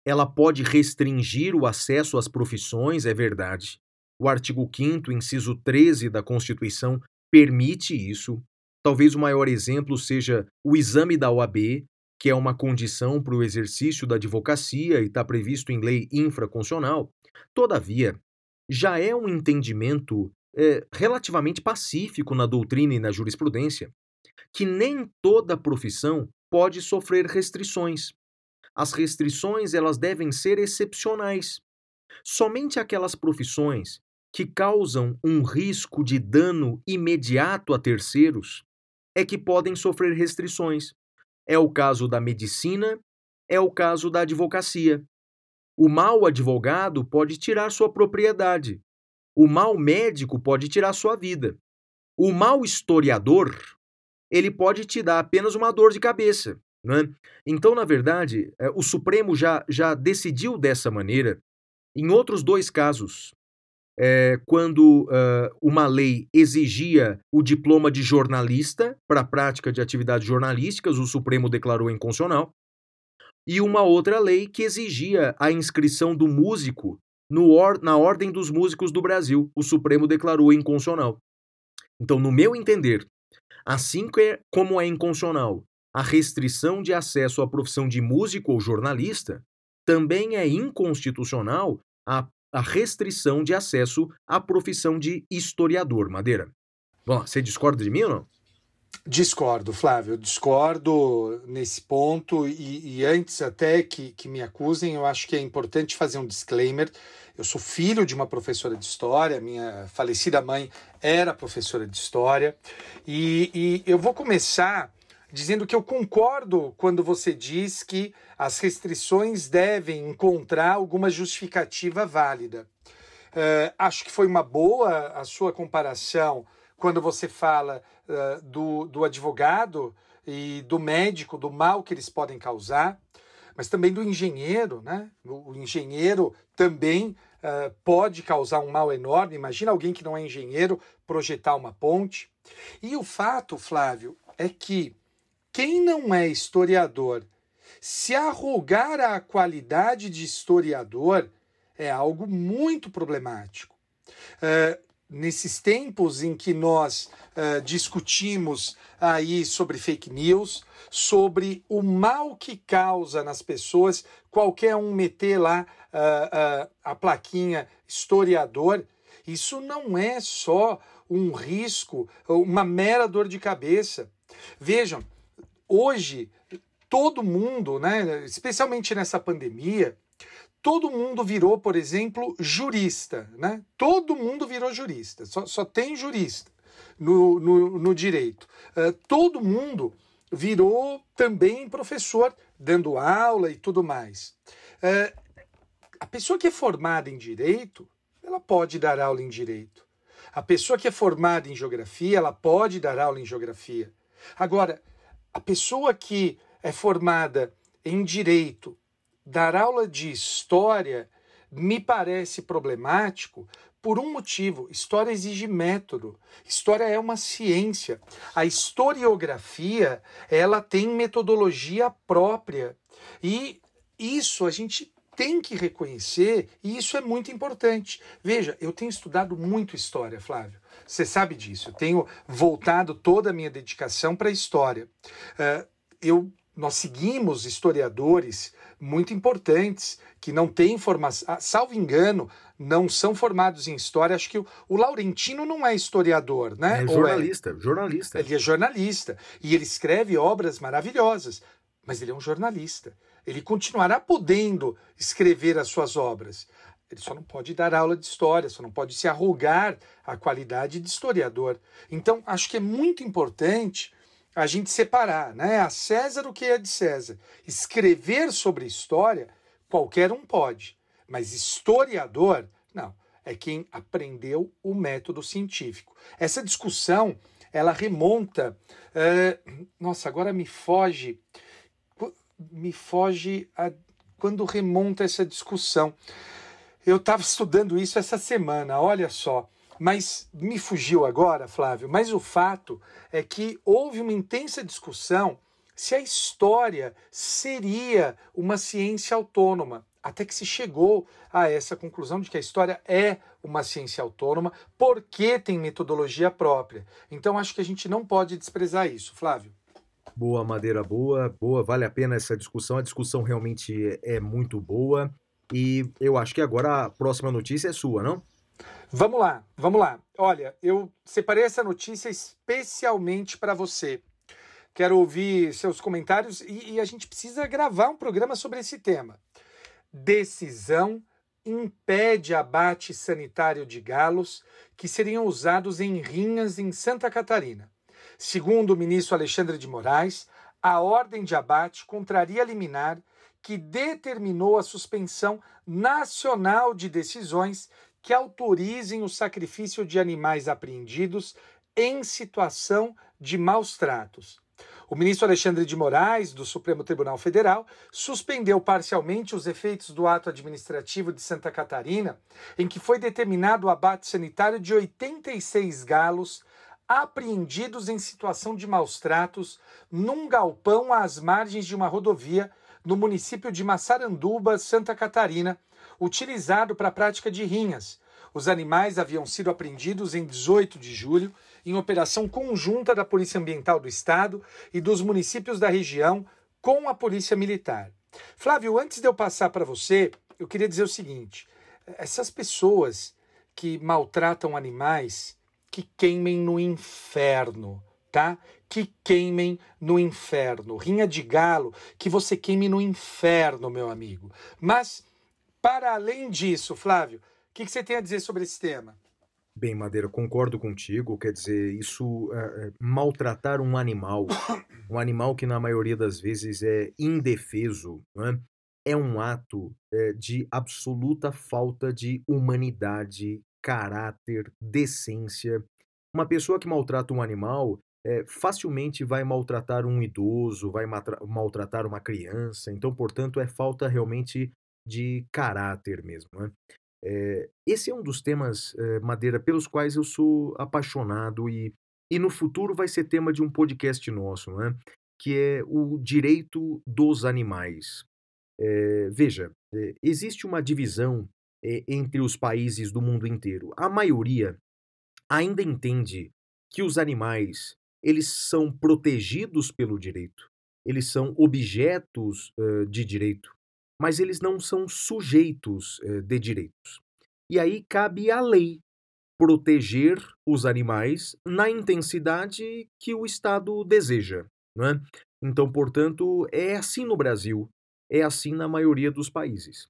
ela pode restringir o acesso às profissões, é verdade. O artigo 5 inciso 13 da Constituição permite isso. Talvez o maior exemplo seja o exame da OAB, que é uma condição para o exercício da advocacia e está previsto em lei infraconstitucional. Todavia, já é um entendimento é, relativamente pacífico na doutrina e na jurisprudência que nem toda profissão pode sofrer restrições. As restrições elas devem ser excepcionais. Somente aquelas profissões que causam um risco de dano imediato a terceiros é que podem sofrer restrições. É o caso da medicina, é o caso da advocacia. O mau advogado pode tirar sua propriedade. O mau médico pode tirar sua vida. O mau historiador, ele pode te dar apenas uma dor de cabeça. Né? Então, na verdade, é, o Supremo já, já decidiu dessa maneira em outros dois casos é, quando uh, uma lei exigia o diploma de jornalista para a prática de atividades jornalísticas, o Supremo declarou inconstitucional, e uma outra lei que exigia a inscrição do músico or na Ordem dos Músicos do Brasil, o Supremo declarou inconstitucional. Então, no meu entender, assim é, como é inconstitucional a restrição de acesso à profissão de músico ou jornalista, também é inconstitucional a a restrição de acesso à profissão de historiador, Madeira. Bom, você discorda de mim ou não? Discordo, Flávio, discordo nesse ponto e, e, antes até que, que me acusem, eu acho que é importante fazer um disclaimer. Eu sou filho de uma professora de história, minha falecida mãe era professora de história e, e eu vou começar dizendo que eu concordo quando você diz que as restrições devem encontrar alguma justificativa válida. Uh, acho que foi uma boa a sua comparação quando você fala uh, do, do advogado e do médico, do mal que eles podem causar, mas também do engenheiro, né? O engenheiro também uh, pode causar um mal enorme. Imagina alguém que não é engenheiro projetar uma ponte. E o fato, Flávio, é que quem não é historiador se arrogar a qualidade de historiador é algo muito problemático. Uh, nesses tempos em que nós uh, discutimos aí sobre fake news, sobre o mal que causa nas pessoas qualquer um meter lá uh, a plaquinha historiador, isso não é só um risco, uma mera dor de cabeça. Vejam, hoje todo mundo, né, especialmente nessa pandemia, todo mundo virou, por exemplo, jurista. Né? Todo mundo virou jurista, só, só tem jurista no, no, no direito. Uh, todo mundo virou também professor, dando aula e tudo mais. Uh, a pessoa que é formada em direito, ela pode dar aula em direito. A pessoa que é formada em geografia, ela pode dar aula em geografia. Agora, a pessoa que é formada em direito, dar aula de história me parece problemático por um motivo: história exige método. História é uma ciência. A historiografia, ela tem metodologia própria. E isso a gente tem que reconhecer, e isso é muito importante. Veja, eu tenho estudado muito história, Flávio. Você sabe disso. Eu tenho voltado toda a minha dedicação para a história. Uh, eu nós seguimos historiadores muito importantes que não têm formação, ah, salvo engano, não são formados em história. Acho que o, o Laurentino não é historiador, né? É jornalista, é? jornalista. Ele é jornalista e ele escreve obras maravilhosas, mas ele é um jornalista. Ele continuará podendo escrever as suas obras. Ele só não pode dar aula de história, só não pode se arrogar a qualidade de historiador. Então, acho que é muito importante a gente separar, né? A César o que é de César. Escrever sobre história, qualquer um pode, mas historiador, não. É quem aprendeu o método científico. Essa discussão, ela remonta. Uh, nossa, agora me foge. Me foge a, quando remonta essa discussão. Eu estava estudando isso essa semana, olha só. Mas me fugiu agora, Flávio. Mas o fato é que houve uma intensa discussão se a história seria uma ciência autônoma. Até que se chegou a essa conclusão de que a história é uma ciência autônoma porque tem metodologia própria. Então acho que a gente não pode desprezar isso, Flávio. Boa, Madeira, boa, boa, vale a pena essa discussão. A discussão realmente é muito boa. E eu acho que agora a próxima notícia é sua, não? Vamos lá, vamos lá. Olha, eu separei essa notícia especialmente para você. Quero ouvir seus comentários e, e, a gente precisa gravar um programa sobre esse tema. Decisão impede abate sanitário de galos que seriam usados em rinhas em Santa Catarina. Segundo o ministro Alexandre de Moraes, a ordem de abate contraria liminar que determinou a suspensão nacional de decisões que autorizem o sacrifício de animais apreendidos em situação de maus tratos. O ministro Alexandre de Moraes, do Supremo Tribunal Federal, suspendeu parcialmente os efeitos do ato administrativo de Santa Catarina, em que foi determinado o abate sanitário de 86 galos apreendidos em situação de maus tratos num galpão às margens de uma rodovia no município de Massaranduba, Santa Catarina, utilizado para a prática de rinhas. Os animais haviam sido apreendidos em 18 de julho, em operação conjunta da Polícia Ambiental do Estado e dos municípios da região com a Polícia Militar. Flávio, antes de eu passar para você, eu queria dizer o seguinte: essas pessoas que maltratam animais, que queimem no inferno, tá? Que queimem no inferno. Rinha de galo, que você queime no inferno, meu amigo. Mas para além disso, Flávio, o que, que, você tem a dizer sobre esse tema? Bem, Madeira, concordo contigo. Quer dizer, isso é, maltratar um animal, um animal que na maioria das vezes é indefeso, é? é? um ato é, de absoluta falta de humanidade, caráter, decência. Uma pessoa que maltrata um animal é, facilmente vai maltratar um idoso, vai maltratar uma criança. Então, portanto, é falta realmente de caráter mesmo. Né? É, esse é um dos temas, é, Madeira, pelos quais eu sou apaixonado e, e no futuro vai ser tema de um podcast nosso, né? que é o direito dos animais. Veja, existe uma divisão entre os países do mundo inteiro. A maioria ainda entende que os animais eles são protegidos pelo direito, eles são objetos uh, de direito mas eles não são sujeitos eh, de direitos. E aí cabe à lei proteger os animais na intensidade que o Estado deseja. Não é? Então, portanto, é assim no Brasil, é assim na maioria dos países.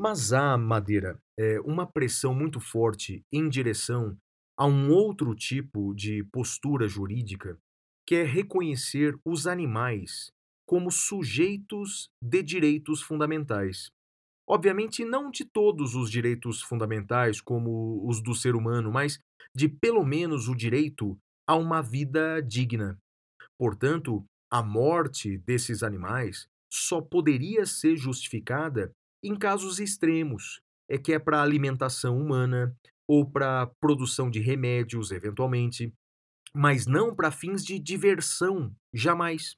Mas há, Madeira, é, uma pressão muito forte em direção a um outro tipo de postura jurídica, que é reconhecer os animais como sujeitos de direitos fundamentais. Obviamente, não de todos os direitos fundamentais, como os do ser humano, mas de pelo menos o direito a uma vida digna. Portanto, a morte desses animais só poderia ser justificada em casos extremos, é que é para alimentação humana ou para produção de remédios, eventualmente, mas não para fins de diversão, jamais.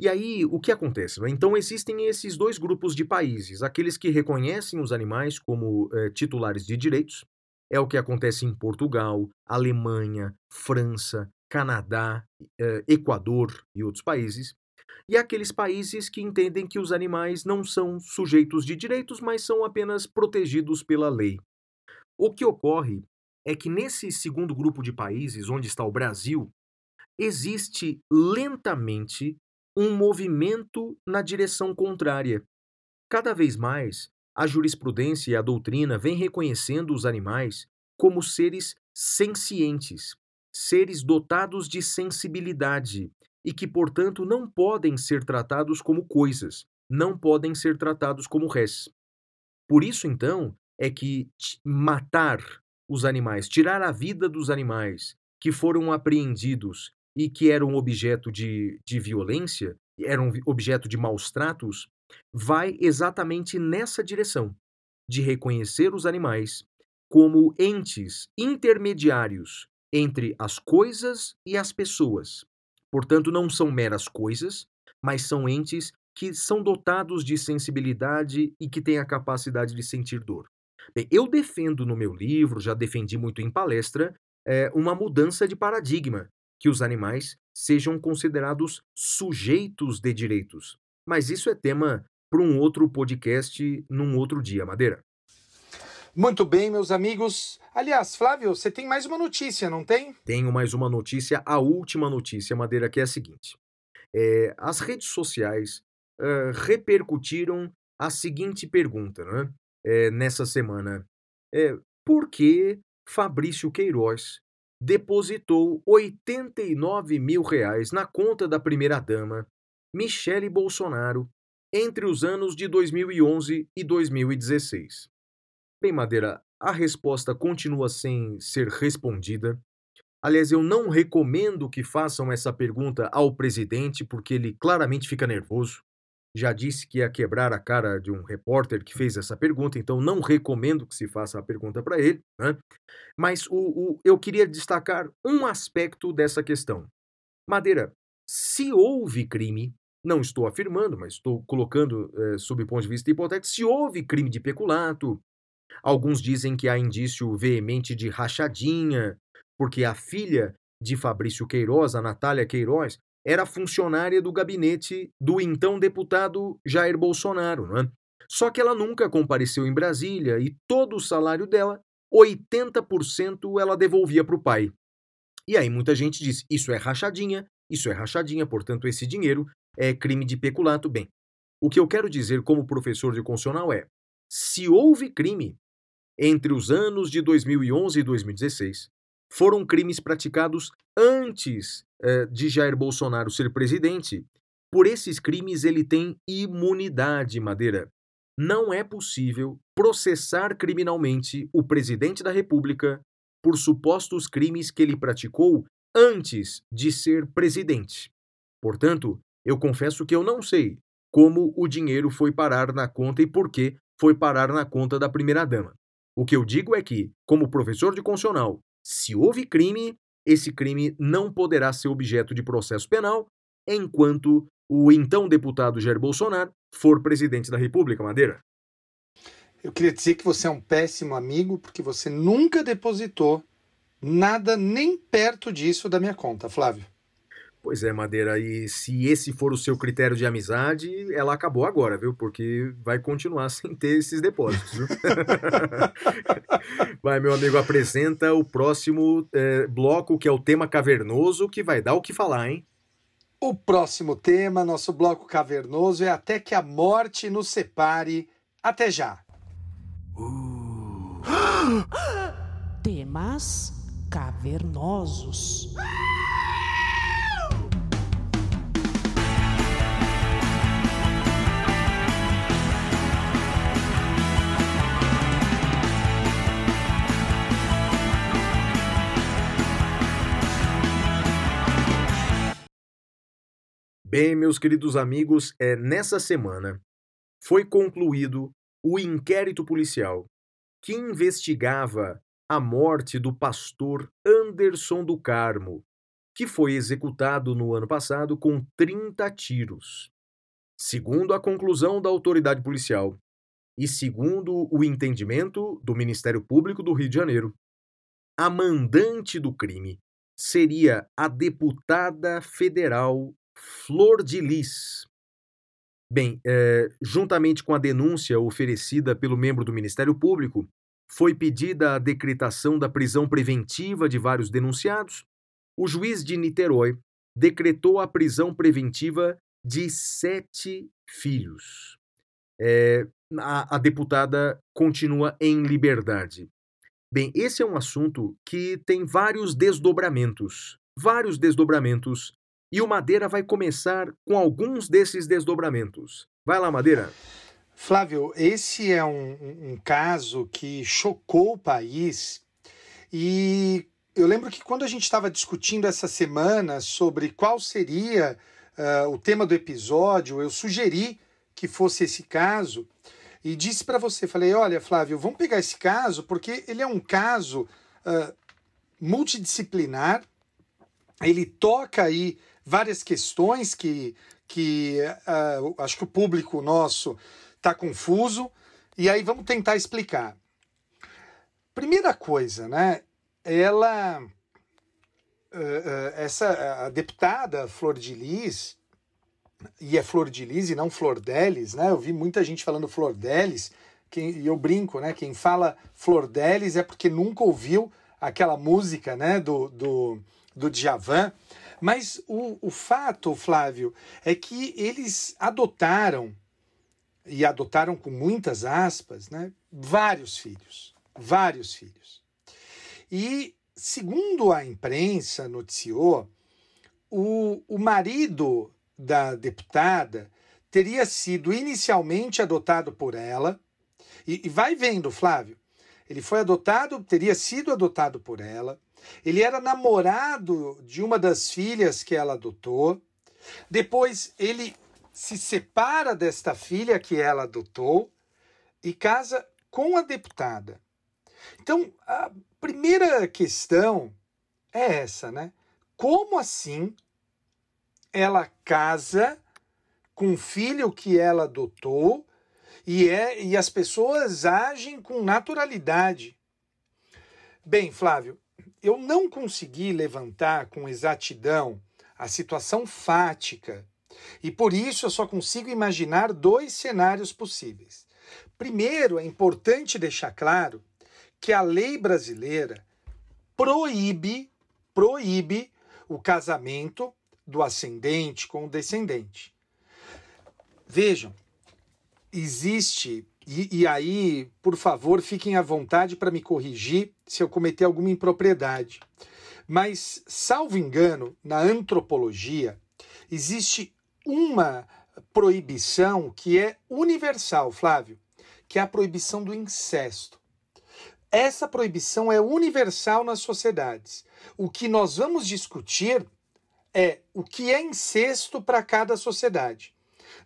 E aí, o que acontece? Né? Então, existem esses dois grupos de países: aqueles que reconhecem os animais como eh, titulares de direitos, é o que acontece em Portugal, Alemanha, França, Canadá, eh, Equador e outros países, e aqueles países que entendem que os animais não são sujeitos de direitos, mas são apenas protegidos pela lei. O que ocorre é que nesse segundo grupo de países, onde está o Brasil, existe lentamente um movimento na direção contrária. Cada vez mais, a jurisprudência e a doutrina vêm reconhecendo os animais como seres sencientes, seres dotados de sensibilidade e que, portanto, não podem ser tratados como coisas, não podem ser tratados como res. Por isso, então, é que matar os animais, tirar a vida dos animais que foram apreendidos e que eram objeto de, de violência, eram objeto de maus tratos, vai exatamente nessa direção de reconhecer os animais como entes intermediários entre as coisas e as pessoas. Portanto, não são meras coisas, mas são entes que são dotados de sensibilidade e que têm a capacidade de sentir dor. Bem, eu defendo no meu livro, já defendi muito em palestra, é, uma mudança de paradigma, que os animais sejam considerados sujeitos de direitos. Mas isso é tema para um outro podcast num outro dia, Madeira. Muito bem, meus amigos. Aliás, Flávio, você tem mais uma notícia, não tem? Tenho mais uma notícia, a última notícia, Madeira, que é a seguinte. É, as redes sociais uh, repercutiram a seguinte pergunta né, é, nessa semana. É, por que Fabrício Queiroz depositou 89 mil reais na conta da primeira-dama, Michele Bolsonaro, entre os anos de 2011 e 2016? Bem, Madeira, a resposta continua sem ser respondida. Aliás, eu não recomendo que façam essa pergunta ao presidente, porque ele claramente fica nervoso. Já disse que ia quebrar a cara de um repórter que fez essa pergunta, então não recomendo que se faça a pergunta para ele. Né? Mas o, o, eu queria destacar um aspecto dessa questão. Madeira, se houve crime, não estou afirmando, mas estou colocando é, sob ponto de vista hipotético, se houve crime de peculato, Alguns dizem que há indício veemente de rachadinha, porque a filha de Fabrício Queiroz, a Natália Queiroz, era funcionária do gabinete do então deputado Jair Bolsonaro. É? Só que ela nunca compareceu em Brasília e todo o salário dela, 80% ela devolvia para o pai. E aí muita gente diz: isso é rachadinha, isso é rachadinha, portanto esse dinheiro é crime de peculato. Bem, o que eu quero dizer como professor de constitucional é: se houve crime entre os anos de 2011 e 2016, foram crimes praticados antes eh, de Jair Bolsonaro ser presidente. Por esses crimes, ele tem imunidade, Madeira. Não é possível processar criminalmente o presidente da República por supostos crimes que ele praticou antes de ser presidente. Portanto, eu confesso que eu não sei como o dinheiro foi parar na conta e por que foi parar na conta da primeira-dama. O que eu digo é que, como professor de constitucional, se houve crime, esse crime não poderá ser objeto de processo penal enquanto o então deputado Jair Bolsonaro for presidente da República, Madeira. Eu queria dizer que você é um péssimo amigo porque você nunca depositou nada nem perto disso da minha conta, Flávio. Pois é, Madeira, e se esse for o seu critério de amizade, ela acabou agora, viu? Porque vai continuar sem ter esses depósitos, viu? vai, meu amigo, apresenta o próximo é, bloco, que é o tema cavernoso, que vai dar o que falar, hein? O próximo tema, nosso bloco cavernoso, é Até que a Morte nos separe. Até já! Uh. Temas cavernosos. Bem, meus queridos amigos, é, nessa semana foi concluído o inquérito policial que investigava a morte do pastor Anderson do Carmo, que foi executado no ano passado com 30 tiros. Segundo a conclusão da autoridade policial e segundo o entendimento do Ministério Público do Rio de Janeiro, a mandante do crime seria a deputada federal Flor de Lis. Bem, é, juntamente com a denúncia oferecida pelo membro do Ministério Público, foi pedida a decretação da prisão preventiva de vários denunciados. O juiz de Niterói decretou a prisão preventiva de sete filhos. É, a, a deputada continua em liberdade. Bem, esse é um assunto que tem vários desdobramentos, vários desdobramentos E o Madeira vai começar com alguns desses desdobramentos. Vai lá, Madeira. Flávio, esse é um, um caso que chocou o país e eu lembro que quando a gente estava discutindo essa semana sobre qual seria uh, o tema do episódio, eu sugeri que fosse esse caso e disse para você, falei, olha, Flávio, vamos pegar esse caso porque ele é um caso uh, multidisciplinar, ele toca aí várias questões que, que uh, acho que o público nosso está confuso, e aí vamos tentar explicar. Primeira coisa, né? Ela, uh, uh, essa a deputada Flor de Lis, e é Flor de Lis e não Flor Delis, né? Eu vi muita gente falando Flor Delis, quem, e eu brinco, né? Quem fala Flor Delis é porque nunca ouviu aquela música, né? Do, do, do Djavan. Mas o, o fato, Flávio, é que eles adotaram, e adotaram com muitas aspas, né? Vários filhos. Vários filhos. E, segundo a imprensa noticiou, o, o marido da deputada teria sido inicialmente adotado por ela. E, e, vai vendo, Flávio. Ele foi adotado, teria sido adotado por ela. Ele era namorado de uma das filhas que ela adotou. Depois ele se separa desta filha que ela adotou e casa com a deputada. Então, a primeira questão é essa, né? Como assim ela casa com o filho que ela adotou e, é, e as pessoas agem com naturalidade. Bem, Flávio, eu não consegui levantar com exatidão a situação fática e por isso eu só consigo imaginar dois cenários possíveis. Primeiro, é importante deixar claro que a lei brasileira proíbe proíbe o casamento do ascendente com o descendente. Vejam, existe, e, e aí, por favor, fiquem à vontade para me corrigir se eu cometer alguma impropriedade. Mas, salvo engano, na antropologia, existe uma proibição que é universal, Flávio, que é a proibição do incesto. Essa proibição é universal nas sociedades. O que nós vamos discutir é o que é incesto para cada sociedade.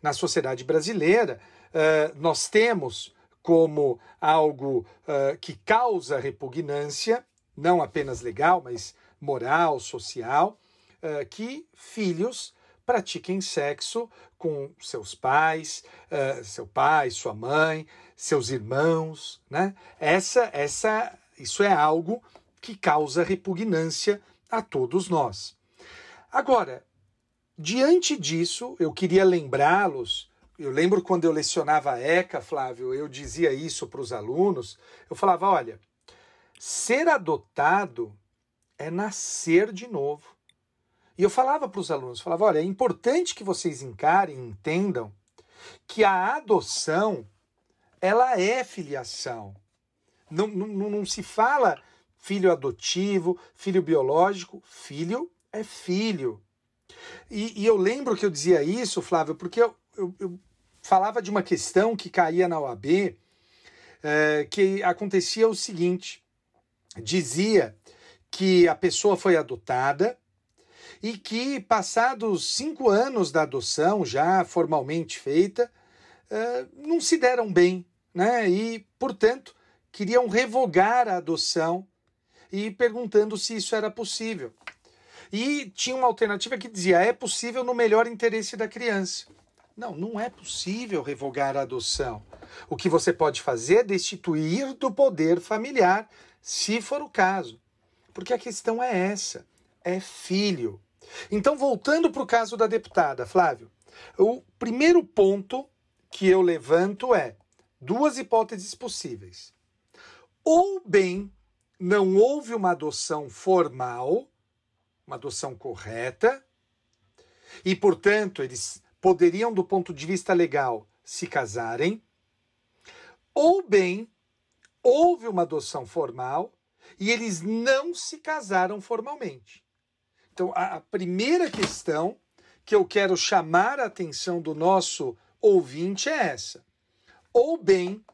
Na sociedade brasileira, uh, nós temos como algo uh, que causa repugnância, não apenas legal, mas moral, social, uh, que filhos pratiquem sexo com seus pais, seu pai, sua mãe, seus irmãos, né? Essa, essa, isso é algo que causa repugnância a todos nós. Agora, diante disso, eu queria lembrá-los. Eu lembro quando eu lecionava a ECA, Flávio, eu dizia isso para os alunos. Eu falava: olha, ser adotado é nascer de novo. E eu falava para os alunos: falava, olha, é importante que vocês encarem, entendam que a adoção ela é filiação. Não, não, não se fala filho adotivo, filho biológico, filho é filho. E, e, eu lembro que eu dizia isso, Flávio, porque eu, eu, eu falava de uma questão que caía na OAB, é, que acontecia o seguinte: dizia que a pessoa foi adotada e que, passados cinco anos da adoção, já formalmente feita, é, não se deram bem, né? E, portanto, queriam revogar a adoção e perguntando se isso era possível. E tinha uma alternativa que dizia: é possível no melhor interesse da criança. Não, não é possível revogar a adoção. O que você pode fazer é destituir do poder familiar, se for o caso. Porque a questão é essa: é filho. Então, voltando para o caso da deputada, Flávio, o primeiro ponto que eu levanto é duas hipóteses possíveis. Ou bem não houve uma adoção formal, uma adoção correta, e, portanto, eles poderiam, do ponto de vista legal, se casarem, ou bem, houve uma adoção formal e eles não se casaram formalmente. Então, a, a primeira questão que eu quero chamar a atenção do nosso ouvinte é essa. Ou bem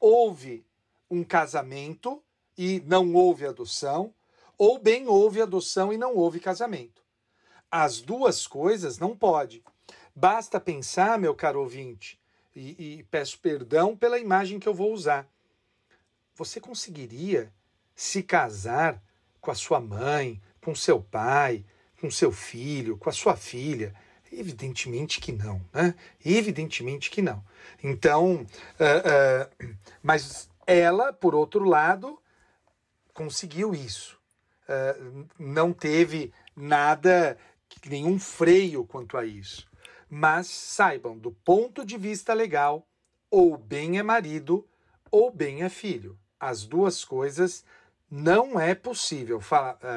houve um casamento e não houve adoção, ou bem houve adoção e não houve casamento. As duas coisas não pode. Basta pensar, meu caro ouvinte, e, e peço perdão pela imagem que eu vou usar. Você conseguiria se casar com a sua mãe, com seu pai, com seu filho, com a sua filha? Evidentemente que não, né? Evidentemente que não. Então, uh, uh, mas ela, por outro lado, conseguiu isso. Uh, não teve nada, nenhum freio quanto a isso. Mas saibam, do ponto de vista legal, ou bem é marido, ou bem é filho. As duas coisas não é possível,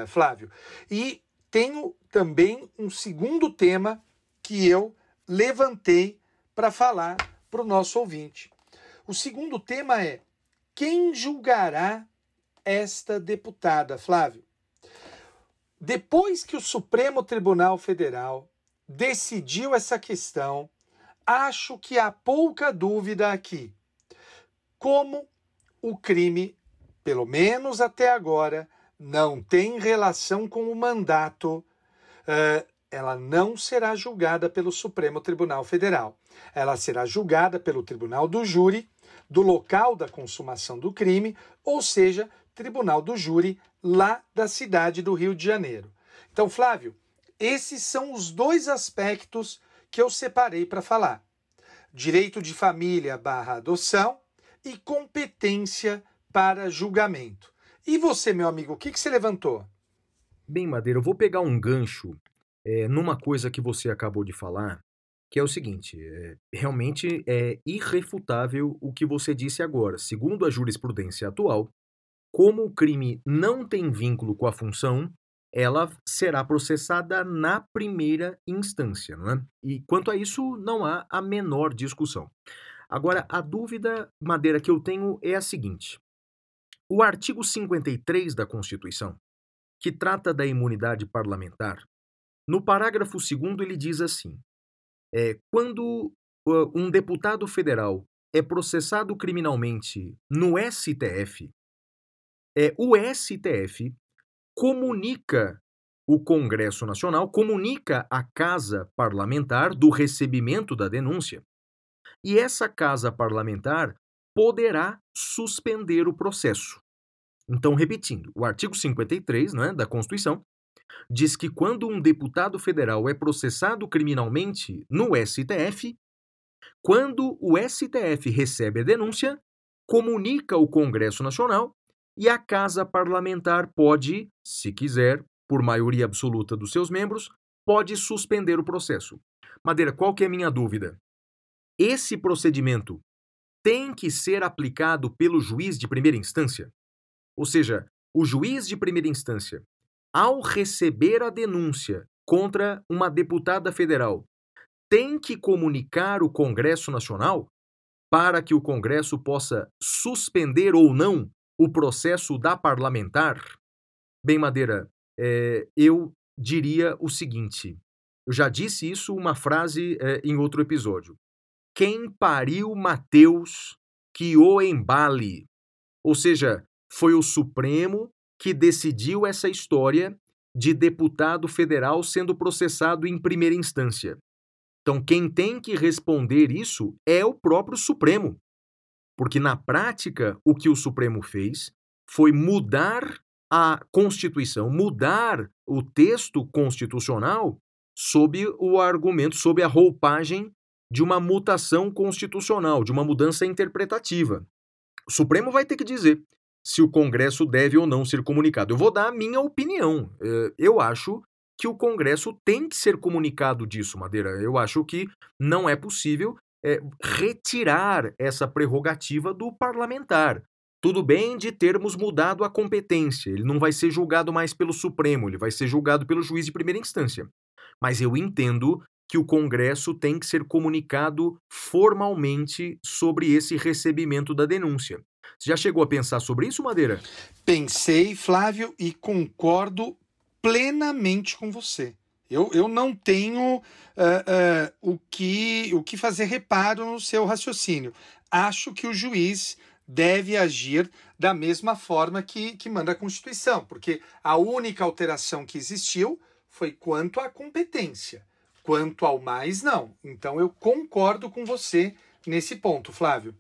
Flávio. E tenho também um segundo tema que eu levantei para falar para o nosso ouvinte. O segundo tema é: quem julgará esta deputada, Flávio? Depois que o Supremo Tribunal Federal decidiu essa questão, acho que há pouca dúvida aqui. Como o crime, pelo menos até agora, não tem relação com o mandato, uh, ela não será julgada pelo Supremo Tribunal Federal. Ela será julgada pelo Tribunal do Júri do local da consumação do crime, ou seja, Tribunal do Júri lá da cidade do Rio de Janeiro. Então, Flávio, esses são os dois aspectos que eu separei para falar: direito de família barra adoção e competência para julgamento. E você, meu amigo, o que, que você levantou? Bem, Madeira, eu vou pegar um gancho é, numa coisa que você acabou de falar, que é o seguinte: é, realmente é irrefutável o que você disse agora. Segundo a jurisprudência atual, como o crime não tem vínculo com a função, ela será processada na primeira instância, não é? E quanto a isso, não há a menor discussão. Agora, a dúvida, Madeira, que eu tenho é a seguinte: o artigo 53 da Constituição, que trata da imunidade parlamentar, no parágrafo 2 ele diz assim: é, quando uh, um deputado federal é processado criminalmente no STF, é, o STF comunica o Congresso Nacional, comunica a Casa Parlamentar do recebimento da denúncia. E essa Casa Parlamentar poderá suspender o processo. Então, repetindo, o artigo 53 né, da Constituição diz que quando um deputado federal é processado criminalmente no STF, quando o STF recebe a denúncia, comunica ao Congresso Nacional e a Casa Parlamentar pode, se quiser, por maioria absoluta dos seus membros, pode suspender o processo. Madeira, qual que é a minha dúvida? Esse procedimento tem que ser aplicado pelo juiz de primeira instância? Ou seja, o juiz de primeira instância ao receber a denúncia contra uma deputada federal, tem que comunicar o Congresso Nacional para que o Congresso possa suspender ou não o processo da parlamentar? Bem, Madeira, é, eu diria o seguinte: eu já disse isso, uma frase é, em outro episódio. Quem pariu Mateus que o embale? Ou seja, foi o Supremo que decidiu essa história de deputado federal sendo processado em primeira instância. Então, quem tem que responder isso é o próprio Supremo. Porque, na prática, o que o Supremo fez foi mudar a Constituição, mudar o texto constitucional sob o argumento, sob a roupagem de uma mutação constitucional, de uma mudança interpretativa. O Supremo vai ter que dizer: se o Congresso deve ou não ser comunicado. Eu vou dar a minha opinião. É, eu acho que o Congresso tem que ser comunicado disso, Madeira. Eu acho que não é possível é, retirar essa prerrogativa do parlamentar. Tudo bem de termos mudado a competência, ele não vai ser julgado mais pelo Supremo, ele vai ser julgado pelo juiz de primeira instância. Mas eu entendo que o Congresso tem que ser comunicado formalmente sobre esse recebimento da denúncia. Você já chegou a pensar sobre isso, Madeira? Pensei, Flávio, e concordo plenamente com você. Eu, eu não tenho uh, uh, o, que, o que fazer reparo no seu raciocínio. Acho que o juiz deve agir da mesma forma que, que manda a Constituição, porque a única alteração que existiu foi quanto à competência. Quanto ao mais, não. Então eu concordo com você nesse ponto, Flávio.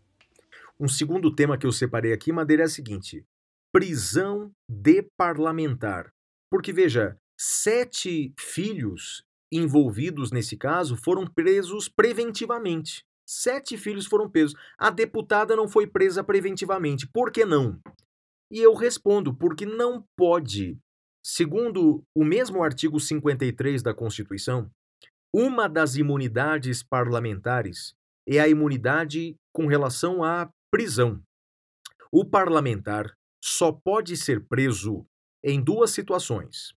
Um segundo tema que eu separei aqui, Madeira, é o seguinte: prisão de parlamentar. Porque, veja, sete filhos envolvidos nesse caso foram presos preventivamente. Sete filhos foram presos. A deputada não foi presa preventivamente. Por que não? E eu respondo, porque não pode. Segundo o mesmo artigo 53 da Constituição, uma das imunidades parlamentares é a imunidade com relação à prisão. O parlamentar só pode ser preso em duas situações: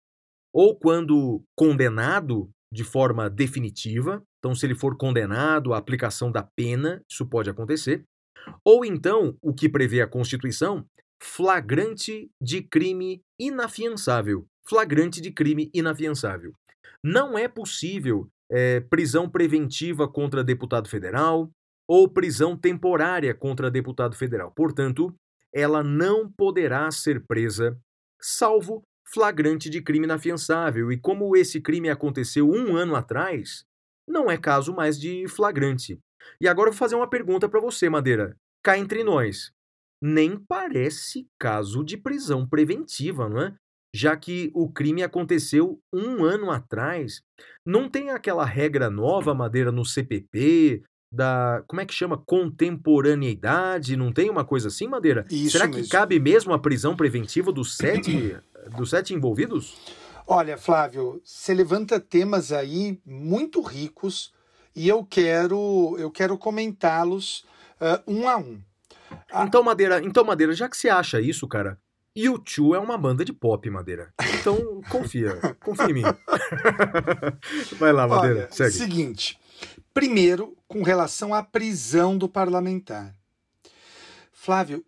ou quando condenado de forma definitiva, então, se ele for condenado à aplicação da pena, isso pode acontecer, ou então, o que prevê a Constituição, flagrante de crime inafiançável. Flagrante de crime inafiançável. Não é possível é, prisão preventiva contra deputado federal ou prisão temporária contra deputado federal. Portanto, ela não poderá ser presa, salvo flagrante de crime inafiançável. E como esse crime aconteceu um ano atrás, não é caso mais de flagrante. E agora eu vou fazer uma pergunta para você, Madeira. Cá entre nós, nem parece caso de prisão preventiva, não é? já que o crime aconteceu um ano atrás. Não tem aquela regra nova, Madeira, no CPP, da. Como é que chama? Contemporaneidade? Não tem uma coisa assim, Madeira? Isso Será mesmo. que cabe mesmo a prisão preventiva dos sete, dos sete envolvidos? Olha, Flávio, você levanta temas aí muito ricos e eu quero, eu quero comentá-los uh, um a um. Ah. Então, Madeira, então, Madeira, já que você acha isso, cara, U2 é uma banda de pop, Madeira. Então, confia. confia em mim. Vai lá, Madeira. Olha, segue. Seguinte. Primeiro, com relação à prisão do parlamentar. Flávio,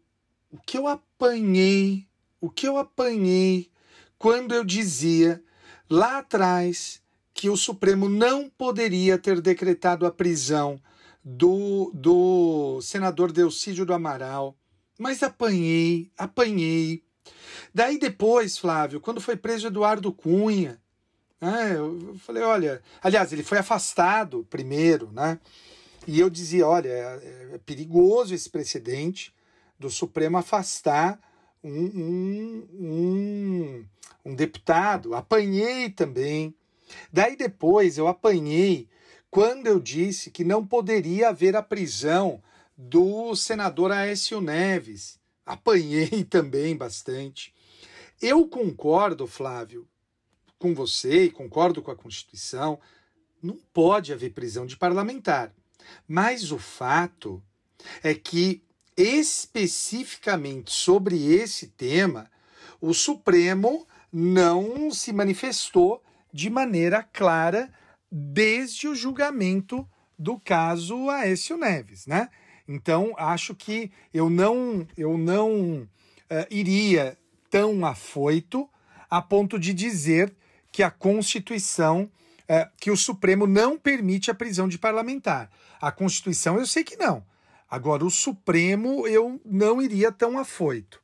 o que eu apanhei, o que eu apanhei quando eu dizia lá atrás que o Supremo não poderia ter decretado a prisão do, do senador Delcídio do Amaral, mas apanhei, apanhei. Daí depois, Flávio, quando foi preso Eduardo Cunha, né, eu falei, olha, aliás, ele foi afastado primeiro, né? E eu dizia, olha, é, é perigoso esse precedente do Supremo afastar um, um, um, um deputado. Apanhei também. Daí depois eu apanhei quando eu disse que não poderia haver a prisão do senador Aécio Neves. Apanhei também bastante. Eu concordo, Flávio, com você e concordo com a Constituição. Não pode haver prisão de parlamentar. Mas o fato é que, especificamente sobre esse tema, o Supremo não se manifestou de maneira clara desde o julgamento do caso Aécio Neves, né? Então acho que eu não eu não uh, iria tão afoito a ponto de dizer que a Constituição uh, que o Supremo não permite a prisão de parlamentar. A Constituição eu sei que não. Agora o Supremo eu não iria tão afoito.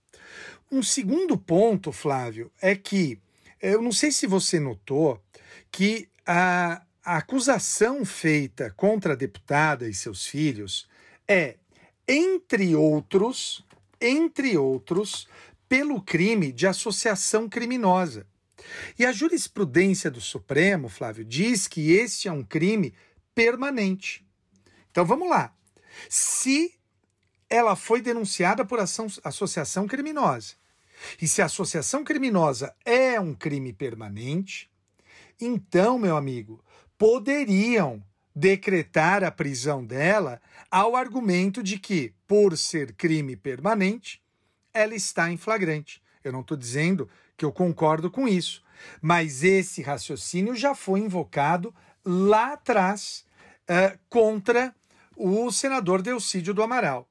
Um segundo ponto, Flávio, é que eu não sei se você notou que a, a acusação feita contra a deputada e seus filhos é, entre outros, entre outros, pelo crime de associação criminosa. E a jurisprudência do Supremo, Flávio, diz que este é um crime permanente. Então vamos lá. Se ela foi denunciada por ação, associação criminosa, e se a associação criminosa é um crime permanente, então, meu amigo, poderiam decretar a prisão dela ao argumento de que, por ser crime permanente, ela está em flagrante. Eu não estou dizendo que eu concordo com isso, mas esse raciocínio já foi invocado lá atrás uh, contra o senador Delcídio do Amaral.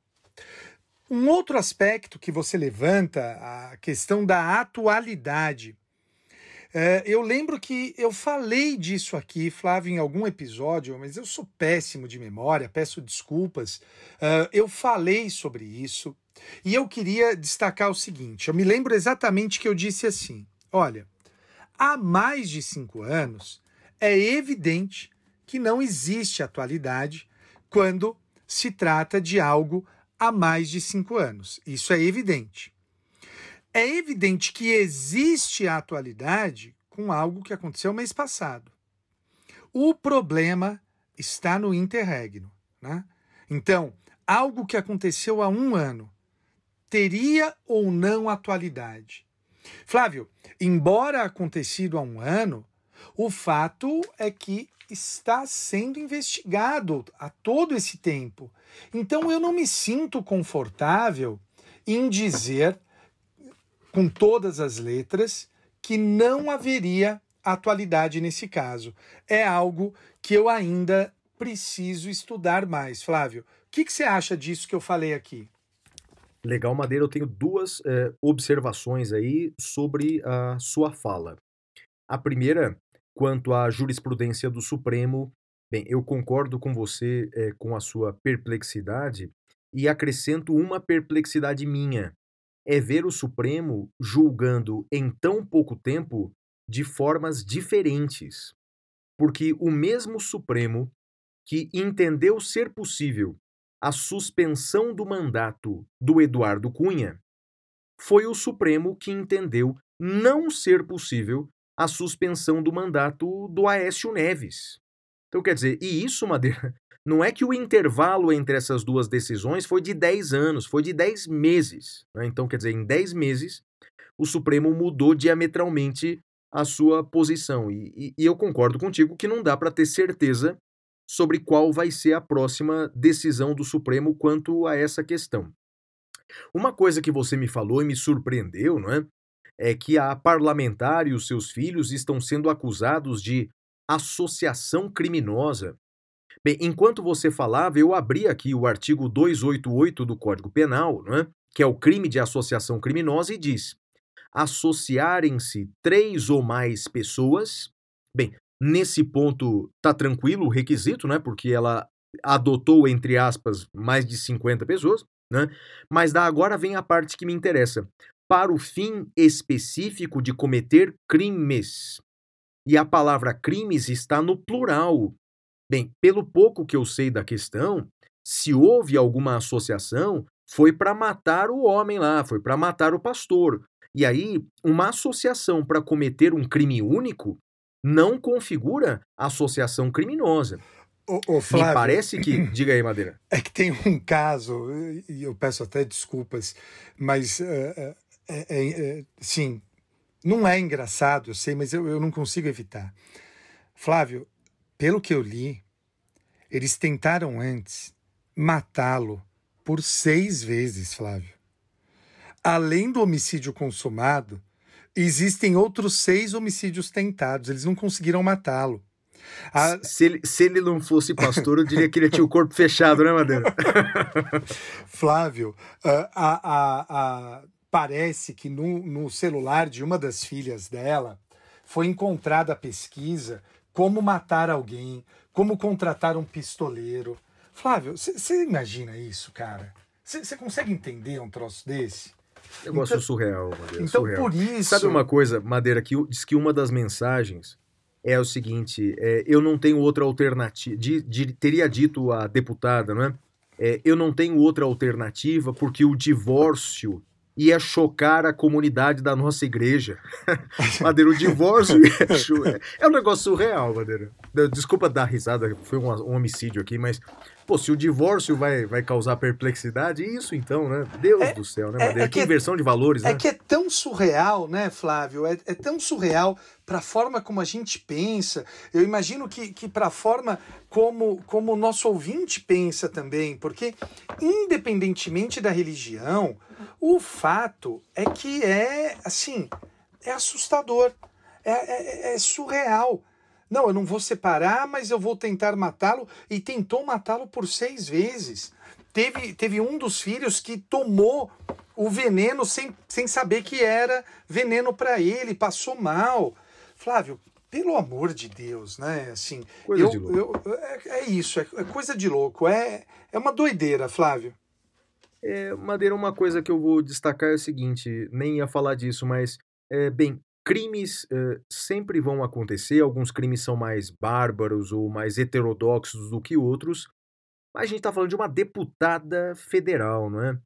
Um outro aspecto que você levanta, a questão da atualidade. É, eu lembro que eu falei disso aqui, Flávio, em algum episódio, mas eu sou péssimo de memória, peço desculpas. Uh, eu falei sobre isso e eu queria destacar o seguinte: eu me lembro exatamente que eu disse assim: olha, há mais de cinco anos é evidente que não existe atualidade quando se trata de algo há mais de cinco anos. Isso é evidente é evidente que existe atualidade com algo que aconteceu mês passado. O problema está no interregno. Né? Então, algo que aconteceu há um ano teria ou não atualidade? Flávio, embora acontecido há um ano, o fato é que está sendo investigado há todo esse tempo. Então eu não me sinto confortável em dizer com todas as letras que não haveria atualidade nesse caso. É algo que eu ainda preciso estudar mais. Flávio, o que, que você acha disso que eu falei aqui? Legal, Madeira. Eu tenho duas é, observações aí sobre a sua fala. A primeira, quanto à jurisprudência do Supremo, bem, eu concordo com você é, com a sua perplexidade e acrescento uma perplexidade minha é ver o Supremo julgando em tão pouco tempo de formas diferentes. Porque o mesmo Supremo que entendeu ser possível a suspensão do mandato do Eduardo Cunha foi o Supremo que entendeu não ser possível a suspensão do mandato do Aécio Neves. Então, quer dizer, e isso, Madeira, não é que o intervalo entre essas duas decisões foi de 10 anos, foi de 10 meses. Né? Então, quer dizer, em 10 meses, o Supremo mudou diametralmente a sua posição. E, e, e eu concordo contigo que não dá para ter certeza sobre qual vai ser a próxima decisão do Supremo quanto a essa questão. Uma coisa que você me falou e me surpreendeu, não é? É que a parlamentar e os seus filhos estão sendo acusados de associação criminosa Bem, enquanto você falava, eu abri aqui o artigo 288 do Código Penal, né, que é o crime de associação criminosa, e diz: associarem-se três ou mais pessoas. Bem, nesse ponto tá tranquilo o requisito, né, porque ela adotou, entre aspas, mais de 50 pessoas, né, mas da agora vem a parte que me interessa. Para o fim específico de cometer crimes. E a palavra crimes está no plural, Bem, pelo pouco que eu sei da questão, se houve alguma associação, foi para matar o homem lá, foi para matar o pastor. E aí, uma associação para cometer um crime único não configura associação criminosa. Ô, ô, Flávio, Me parece que. Diga aí, Madeira. É que tem um caso, e eu peço até desculpas, mas. Uh, é, é, é, sim, não é engraçado, eu sei, mas eu, eu não consigo evitar. Flávio, pelo que eu li, eles tentaram antes matá-lo por seis vezes, Flávio. Além do homicídio consumado, existem outros seis homicídios tentados. Eles não conseguiram matá-lo. A... Se, ele, se ele não fosse pastor, eu diria que ele tinha o corpo fechado, né, Madeira? Flávio, a, a, a, parece que no, no celular de uma das filhas dela foi encontrada a pesquisa como matar alguém, como contratar um pistoleiro. Flávio, você imagina isso, cara? Você consegue entender um troço desse? Negócio então, surreal, Madeira. Então, surreal. por isso. Sabe uma coisa, Madeira, que diz que uma das mensagens é o seguinte: é, eu não tenho outra alternativa. De, de, teria dito a deputada, não é? é? Eu não tenho outra alternativa porque o divórcio ia chocar a comunidade da nossa igreja. Madeira, o divórcio ia É um negócio surreal, Madeira. Desculpa dar risada, foi um, um, homicídio aqui, mas, pô, se o divórcio vai, vai causar perplexidade, isso então, né? Deus é, do céu, né, é, Madeira? É, é que, que inversão de valores, é né? É que é tão surreal, né, Flávio? É, é tão surreal para a forma como a gente pensa. Eu imagino que, que para a forma como, como o nosso ouvinte pensa também, porque, independentemente da religião, o fato é que é, assim, é assustador, é, é, é surreal. Não, eu não vou separar, mas eu vou tentar matá-lo. E tentou matá-lo por seis vezes. Teve, teve um dos filhos que tomou o veneno sem, sem saber que era veneno para ele, passou mal. Flávio, pelo amor de Deus, né? Assim, Coisa eu, de louco. eu- é, é isso, é, é coisa de louco, é, é uma doideira, Flávio. É, Madeira, uma coisa que eu vou destacar é o seguinte, nem ia falar disso, mas, é, bem, crimes é, sempre vão acontecer, alguns crimes são mais bárbaros ou mais heterodoxos do que outros, mas a gente está falando de uma deputada federal, não é?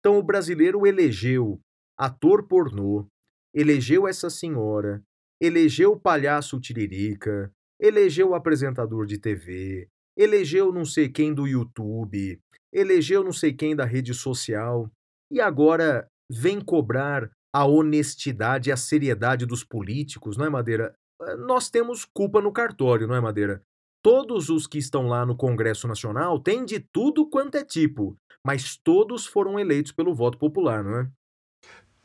Então o brasileiro elegeu ator pornô, elegeu essa senhora, elegeu o palhaço Tiririca, elegeu o apresentador de TV, elegeu não sei quem do YouTube, elegeu não sei quem da rede social e agora vem cobrar a honestidade e a seriedade dos políticos, não é, Madeira? Eh, Nós temos culpa no cartório, não é, Madeira? Todos os que estão lá no Congresso Nacional têm de tudo quanto é tipo, mas todos foram eleitos pelo voto popular, não é?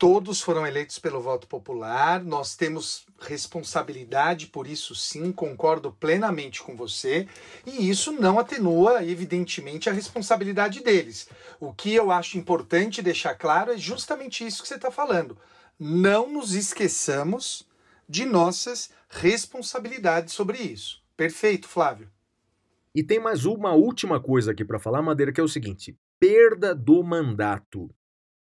Todos foram eleitos pelo voto popular, nós temos responsabilidade por isso sim, concordo plenamente com você, e isso não atenua, evidentemente, a responsabilidade deles. O que eu acho importante deixar claro é justamente isso que você está falando. Não nos esqueçamos de nossas responsabilidades sobre isso. Perfeito, Flávio. E tem mais uma última coisa aqui para falar, Madeira, que é o seguinte: perda do mandato.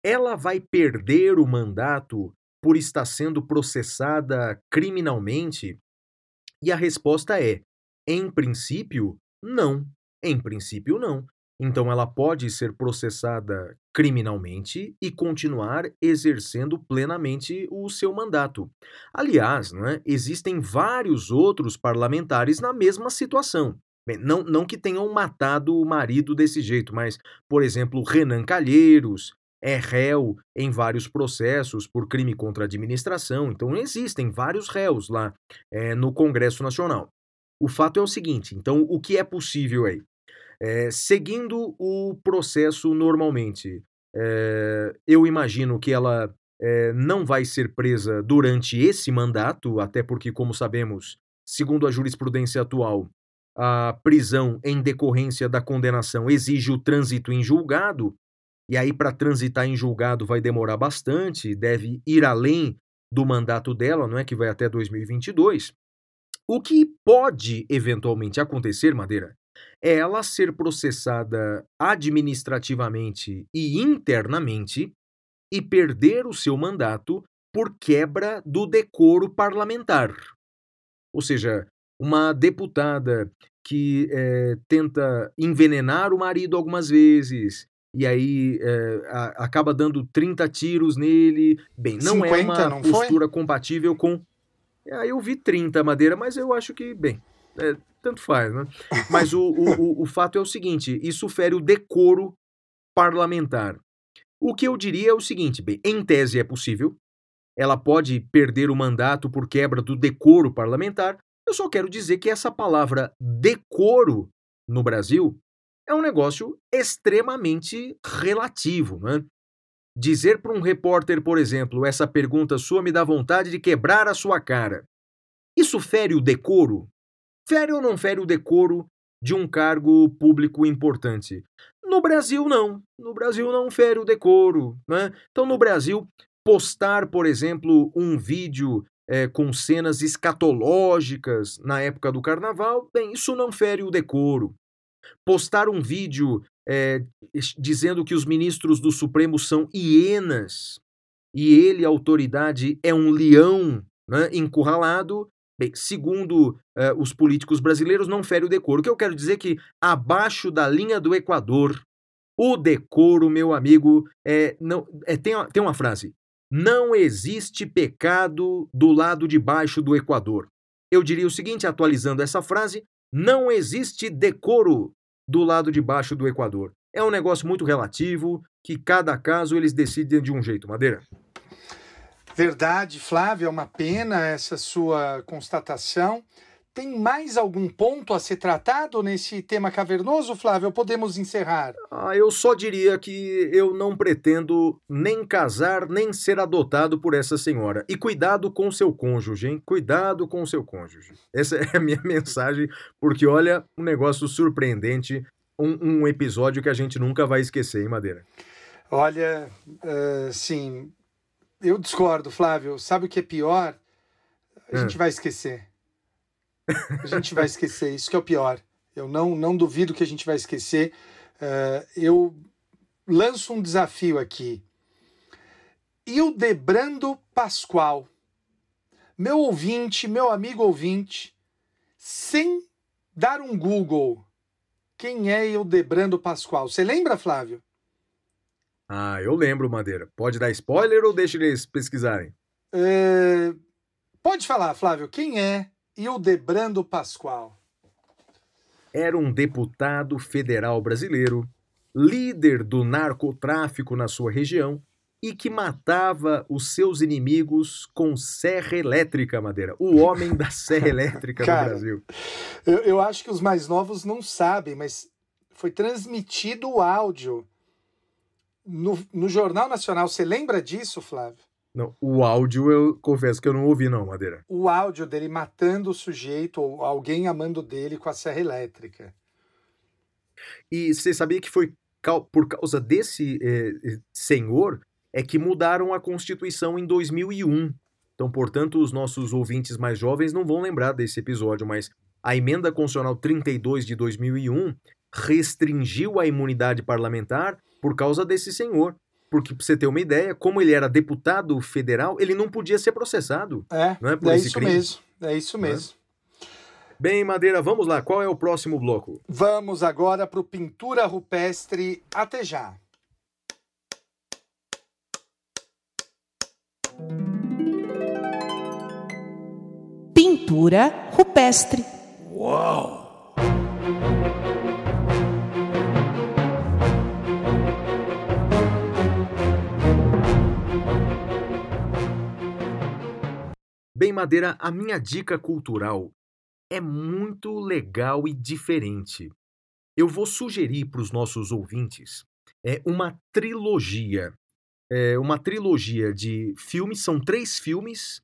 Ela vai perder o mandato por estar sendo processada criminalmente? E a resposta é: em princípio, não. Em princípio, não. Então ela pode ser processada criminalmente e continuar exercendo plenamente o seu mandato. Aliás, não é? existem vários outros parlamentares na mesma situação. Bem, não, não que tenham matado o marido desse jeito, mas, por exemplo, Renan Calheiros é réu em vários processos por crime contra a administração. Então, existem vários réus lá eh, no Congresso Nacional. O fato é o seguinte: então, o que é possível aí? Eh, seguindo o processo normalmente, eh, eu imagino que ela não vai ser presa durante esse mandato, até porque, como sabemos, segundo a jurisprudência atual, a prisão em decorrência da condenação exige o trânsito em julgado, e aí para transitar em julgado vai demorar bastante, deve ir além do mandato dela, não é que vai até 2022. O que pode eventualmente acontecer, Madeira, é ela ser processada administrativamente e internamente e perder o seu mandato por quebra do decoro parlamentar. Ou seja, uma deputada que eh, tenta envenenar o marido algumas vezes e aí eh, a- acaba dando 30 tiros nele. Bem, não é 50, uma não foi? postura compatível com. Aí eu vi 30 madeira, mas eu acho que, bem, é, tanto faz, né? Mas o, o, o, o fato é o seguinte: isso fere o decoro parlamentar. O que eu diria é o seguinte: bem, em tese é possível, ela pode perder o mandato por quebra do decoro parlamentar. Eu só quero dizer que essa palavra decoro no Brasil é um negócio extremamente relativo, né? Dizer para um repórter, por exemplo, essa pergunta sua me dá vontade de quebrar a sua cara. Isso fere o decoro? Fere ou não fere o decoro de um cargo público importante? No Brasil, não. No Brasil, não fere o decoro. Né? Então, no Brasil, postar, por exemplo, um vídeo eh, com cenas escatológicas na época do carnaval, bem, isso não fere o decoro. Postar um vídeo es- dizendo que os ministros do Supremo são hienas e ele, a autoridade, é um leão né, encurralado, bem, segundo eh, os políticos brasileiros, não fere o decoro. O que eu quero dizer é que, abaixo da linha do Equador, o decoro, meu amigo, é, não, é, tem, tem uma frase: não existe pecado do lado de baixo do Equador. Eu diria o seguinte, atualizando essa frase: não existe decoro do lado de baixo do Equador. É um negócio muito relativo, que cada caso eles decidem de um jeito, Madeira. Verdade, Flávio, é uma pena essa sua constatação. Tem mais algum ponto a ser tratado nesse tema cavernoso, Flávio? Podemos encerrar? Ah, eu só diria que eu não pretendo nem casar nem ser adotado por essa senhora. E cuidado com seu cônjuge, hein? Cuidado com seu cônjuge. Essa é a minha mensagem, porque olha, um negócio surpreendente, um, um episódio que a gente nunca vai esquecer, hein, Madeira? Olha, eh, sim, eu discordo, Flávio. Sabe o que é pior? a gente vai esquecer. A gente vai esquecer, isso que é o pior. Eu não, não duvido que a gente vai esquecer. Uh, eu lanço um desafio aqui. Ildebrando Pascoal, meu ouvinte, meu amigo ouvinte, sem dar um Google, quem é Ildebrando Pascoal? Você lembra, Flávio? Ah, eu lembro, Madeira. Pode dar spoiler ou deixa eles pesquisarem? É... Pode falar, Flávio, quem é Ildebrando Pascoal? Era um deputado federal brasileiro, líder do narcotráfico na sua região e que matava os seus inimigos com serra elétrica, Madeira. O homem da serra elétrica Cara, no Brasil. Eu, eu acho que os mais novos não sabem, mas foi transmitido o áudio no, no Jornal Nacional. Você lembra disso, Flávio? Não, o áudio eu confesso que eu não ouvi, não, Madeira. O áudio dele matando o sujeito ou alguém amando dele com a serra elétrica. E você sabia que foi por causa desse eh, senhor é que mudaram a Constituição em 2001. Então, portanto, os nossos ouvintes mais jovens não vão lembrar desse episódio, mas a Emenda Constitucional 32 de 2001 restringiu a imunidade parlamentar por causa desse senhor. Porque, pra você ter uma ideia, como ele era deputado federal, ele não podia ser processado. É, não é, por é esse isso crime. mesmo. É isso mesmo. Bem, Madeira, vamos lá. Qual é o próximo bloco? Vamos agora para o Pintura Rupestre. Até já. Pintura rupestre. Uau! Bem, Madeira, a minha dica cultural é muito legal e diferente. Eu vou sugerir para os nossos ouvintes é uma trilogia. É uma trilogia de filmes, são três filmes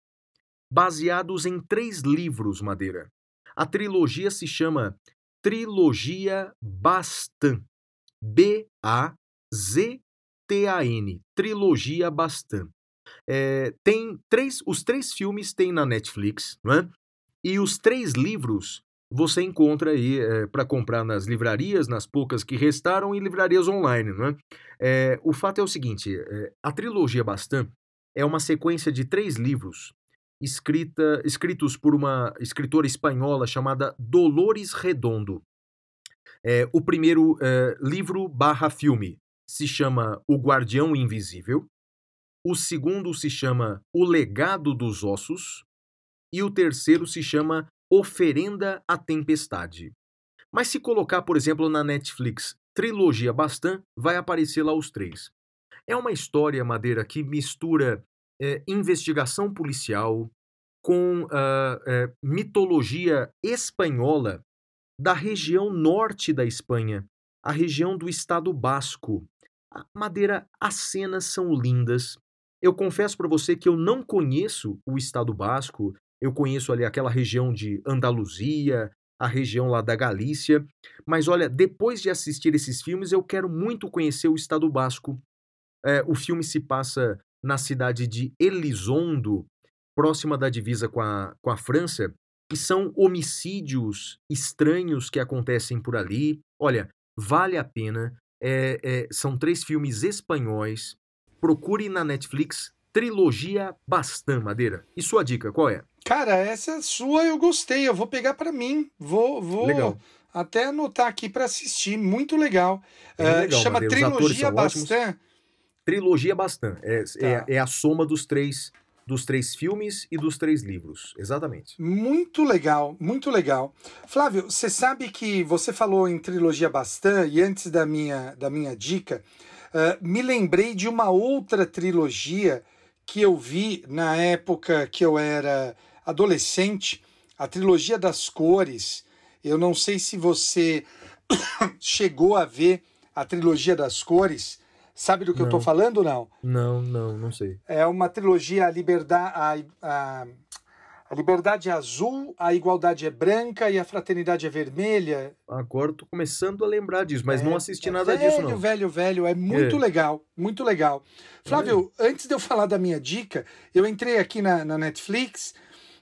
baseados em três livros, Madeira. A trilogia se chama Trilogia Bastan. B-A-Z-T-A-N. Trilogia Bastan. É, tem três, os três filmes tem na Netflix, é? E os três livros você encontra aí é, para comprar nas livrarias, nas poucas que restaram, e livrarias online, é? é o fato é o seguinte: a trilogia Bastan é uma sequência de três livros escrita, escritos por uma escritora espanhola chamada Dolores Redondo. É, o primeiro é, livro barra filme se chama O Guardião Invisível. O segundo se chama O Legado dos Ossos. E o terceiro se chama Oferenda à Tempestade. Mas se colocar, por exemplo, na Netflix Trilogia Bastan, vai aparecer lá os três. É uma história, Madeira, que mistura é, investigação policial com uh, mitologia espanhola da região norte da Espanha, a região do estado basco. A Madeira, as cenas são lindas. Eu confesso para você que eu não conheço o estado basco, eu conheço ali aquela região de Andaluzia, a região lá da Galícia, mas olha, depois de assistir esses filmes, eu quero muito conhecer o estado basco. É, o filme se passa na cidade de Elizondo, próxima da divisa com a, com a França, e são homicídios estranhos que acontecem por ali. Olha, vale a pena. É, é, são três filmes espanhóis. Procure na Netflix Trilogia Bastan, Madeira. E sua dica, qual é? Cara, essa sua eu gostei. Eu vou pegar para mim. Vou, vou Legal. até anotar aqui para assistir. Muito legal. Ah, legal, chama Madeira. Trilogia são ótimos. Bastan. Trilogia Bastan. É, Tá. é, é a soma dos três, dos três filmes e dos três livros. Exatamente. Muito legal, muito legal. Flávio, você sabe que você falou em trilogia Bastan e antes da minha, da minha dica, ah, me lembrei de uma outra trilogia que eu vi na época que eu era adolescente, a trilogia das cores. Eu não sei se você chegou a ver a trilogia das cores. Sabe do que eu tô Não. falando, não? Não, não, não sei. É uma trilogia a liberdade, a, a, a liberdade é azul, a igualdade é branca e a fraternidade é vermelha. Agora tô começando a lembrar disso, mas não assisti É nada velho, disso, não. Velho, velho, é muito É. legal, muito legal. Flávio, antes de eu falar da minha dica, eu entrei aqui na, na Netflix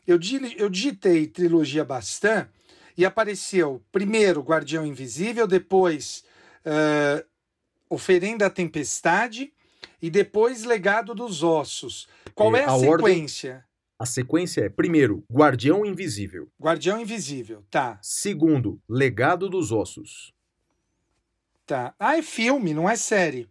eu, eu digitei trilogia Bastan e apareceu primeiro Guardião Invisível, depois uh, Oferenda à Tempestade e depois Legado dos Ossos. Qual é, é a, a sequência? Ordem, a sequência é, primeiro, Guardião Invisível. Guardião Invisível, tá. Segundo, Legado dos Ossos. Tá. Ah, é filme, não é série.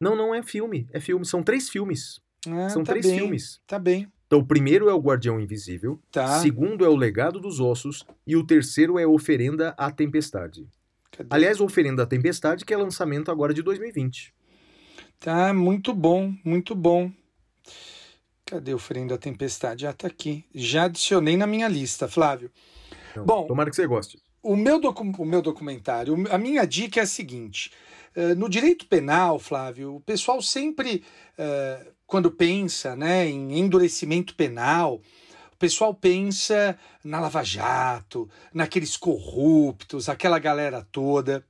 Não, não é filme. É filme. São três filmes. Ah, São tá três bem, filmes. Tá bem. Então, o primeiro é o Guardião Invisível. Tá. Segundo é o Legado dos Ossos. E o terceiro é Oferenda à Tempestade. Cadê? Aliás, Oferenda à Tempestade, que é lançamento agora de 2020. Tá, muito bom, muito bom. Cadê Oferenda à Tempestade? Já ah, tá aqui. Já adicionei na minha lista, Flávio. Não, bom, tomara que você goste. O meu, o meu documentário, a minha dica é a seguinte: uh, no direito penal, Flávio, o pessoal sempre, uh, quando pensa né, em endurecimento penal, o pessoal pensa na Lava Jato, naqueles corruptos, aquela galera toda.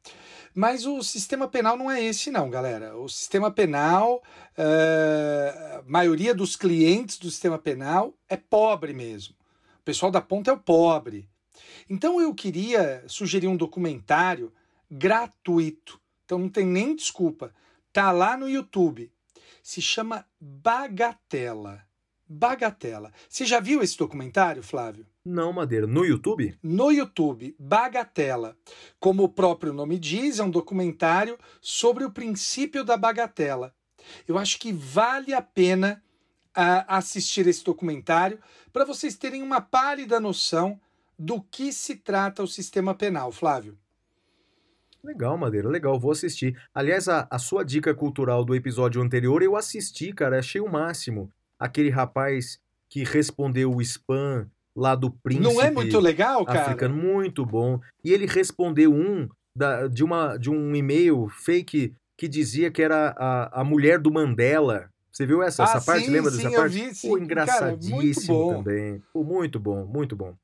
Mas o sistema penal não é esse, não, galera. O sistema penal, uh, a maioria dos clientes do sistema penal é pobre mesmo. O pessoal da ponta é o pobre. Então eu queria sugerir um documentário gratuito. Então não tem nem desculpa. Tá lá no YouTube. Se chama Bagatela. Bagatela. Você já viu esse documentário, Flávio? Não, Madeira. No YouTube? No YouTube, Bagatela. Como o próprio nome diz, é um documentário sobre o princípio da bagatela. Eu acho que vale a pena uh, assistir esse documentário para vocês terem uma pálida noção do que se trata o sistema penal, Flávio. Legal, Madeira, legal, vou assistir. Aliás, a, a sua dica cultural do episódio anterior eu assisti, cara, achei o máximo. Aquele rapaz que respondeu o spam lá do príncipe. Não é muito legal, cara? Africano, muito bom. E ele respondeu um da, de, uma, de um e-mail fake que dizia que era a, a mulher do Mandela. Você viu essa, ah, essa parte? Sim, Lembra sim, dessa parte? Vi, sim. Pô, engraçadíssimo Cara, também. Pô, muito bom, muito bom.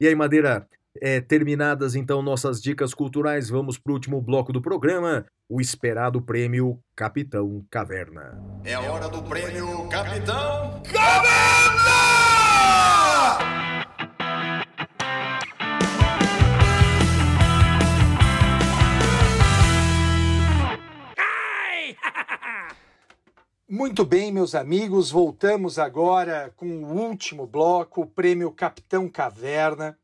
E aí, Madeira, é, terminadas então nossas dicas culturais, vamos para o último bloco do programa, o esperado prêmio Capitão Caverna. É a hora do prêmio Capitão Caverna! Muito bem, meus amigos, voltamos agora com o último bloco, o prêmio Capitão Caverna.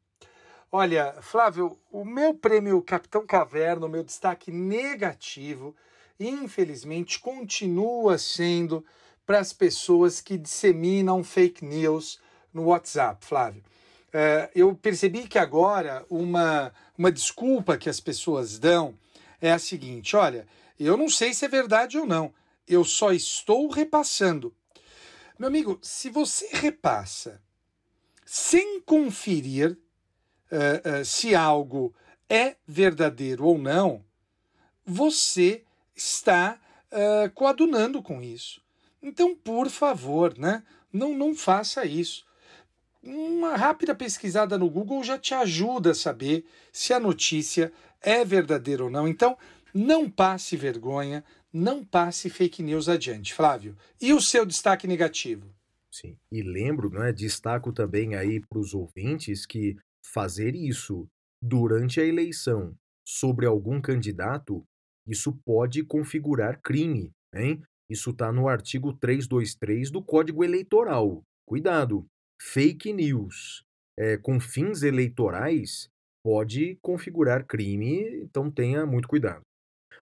Olha, Flávio, o meu prêmio Capitão Caverna, o meu destaque negativo, infelizmente, continua sendo para as pessoas que disseminam fake news no WhatsApp, Flávio. É, eu percebi que agora uma, uma desculpa que as pessoas dão é a seguinte: olha, eu não sei se é verdade ou não eu só estou repassando. Meu amigo, se você repassa sem conferir uh, uh, se algo é verdadeiro ou não, você está uh, coadunando com isso. Então, por favor, né, não, não faça isso. Uma rápida pesquisada no Google já te ajuda a saber se a notícia é verdadeira ou não. Então, não passe vergonha, não passe fake news adiante. Flávio, e o seu destaque negativo? Sim, e lembro, né, destaco também aí para os ouvintes que fazer isso durante a eleição sobre algum candidato, isso pode configurar crime, hein? Isso está no artigo 323 do Código Eleitoral. Cuidado, fake news é, com fins eleitorais pode configurar crime, então tenha muito cuidado.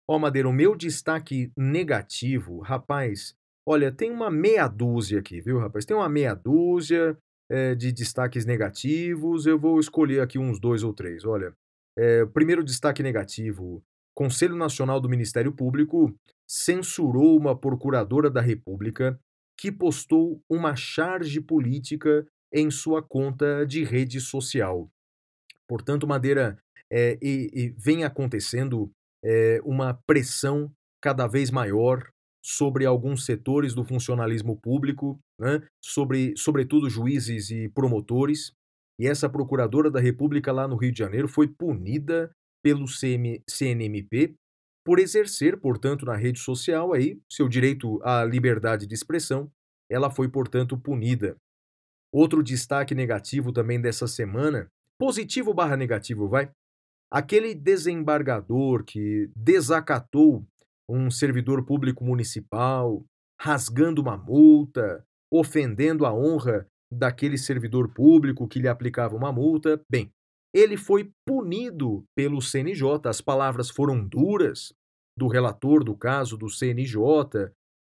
Ó, Madeira, o meu destaque negativo, rapaz, olha, tem uma meia dúzia aqui, viu, rapaz? Tem uma meia dúzia é, de destaques negativos. Eu vou escolher aqui uns dois ou três. Olha, é, primeiro destaque negativo: Conselho Nacional do Ministério Público censurou uma procuradora da República que postou uma charge política em sua conta de rede social. Portanto, Madeira, é, e, e vem acontecendo é, uma pressão cada vez maior sobre alguns setores do funcionalismo público, né, sobre, sobretudo juízes e promotores. E essa procuradora da República lá no Rio de Janeiro foi punida pelo CM, CNMP por exercer, portanto, na rede social aí seu direito à liberdade de expressão. Ela foi, portanto, punida. Outro destaque negativo também dessa semana, positivo barra negativo, vai? Aquele desembargador que desacatou um servidor público municipal, rasgando uma multa, ofendendo a honra daquele servidor público que lhe aplicava uma multa. Bem, ele foi punido pelo CNJ. As palavras foram duras do relator do caso do CNJ,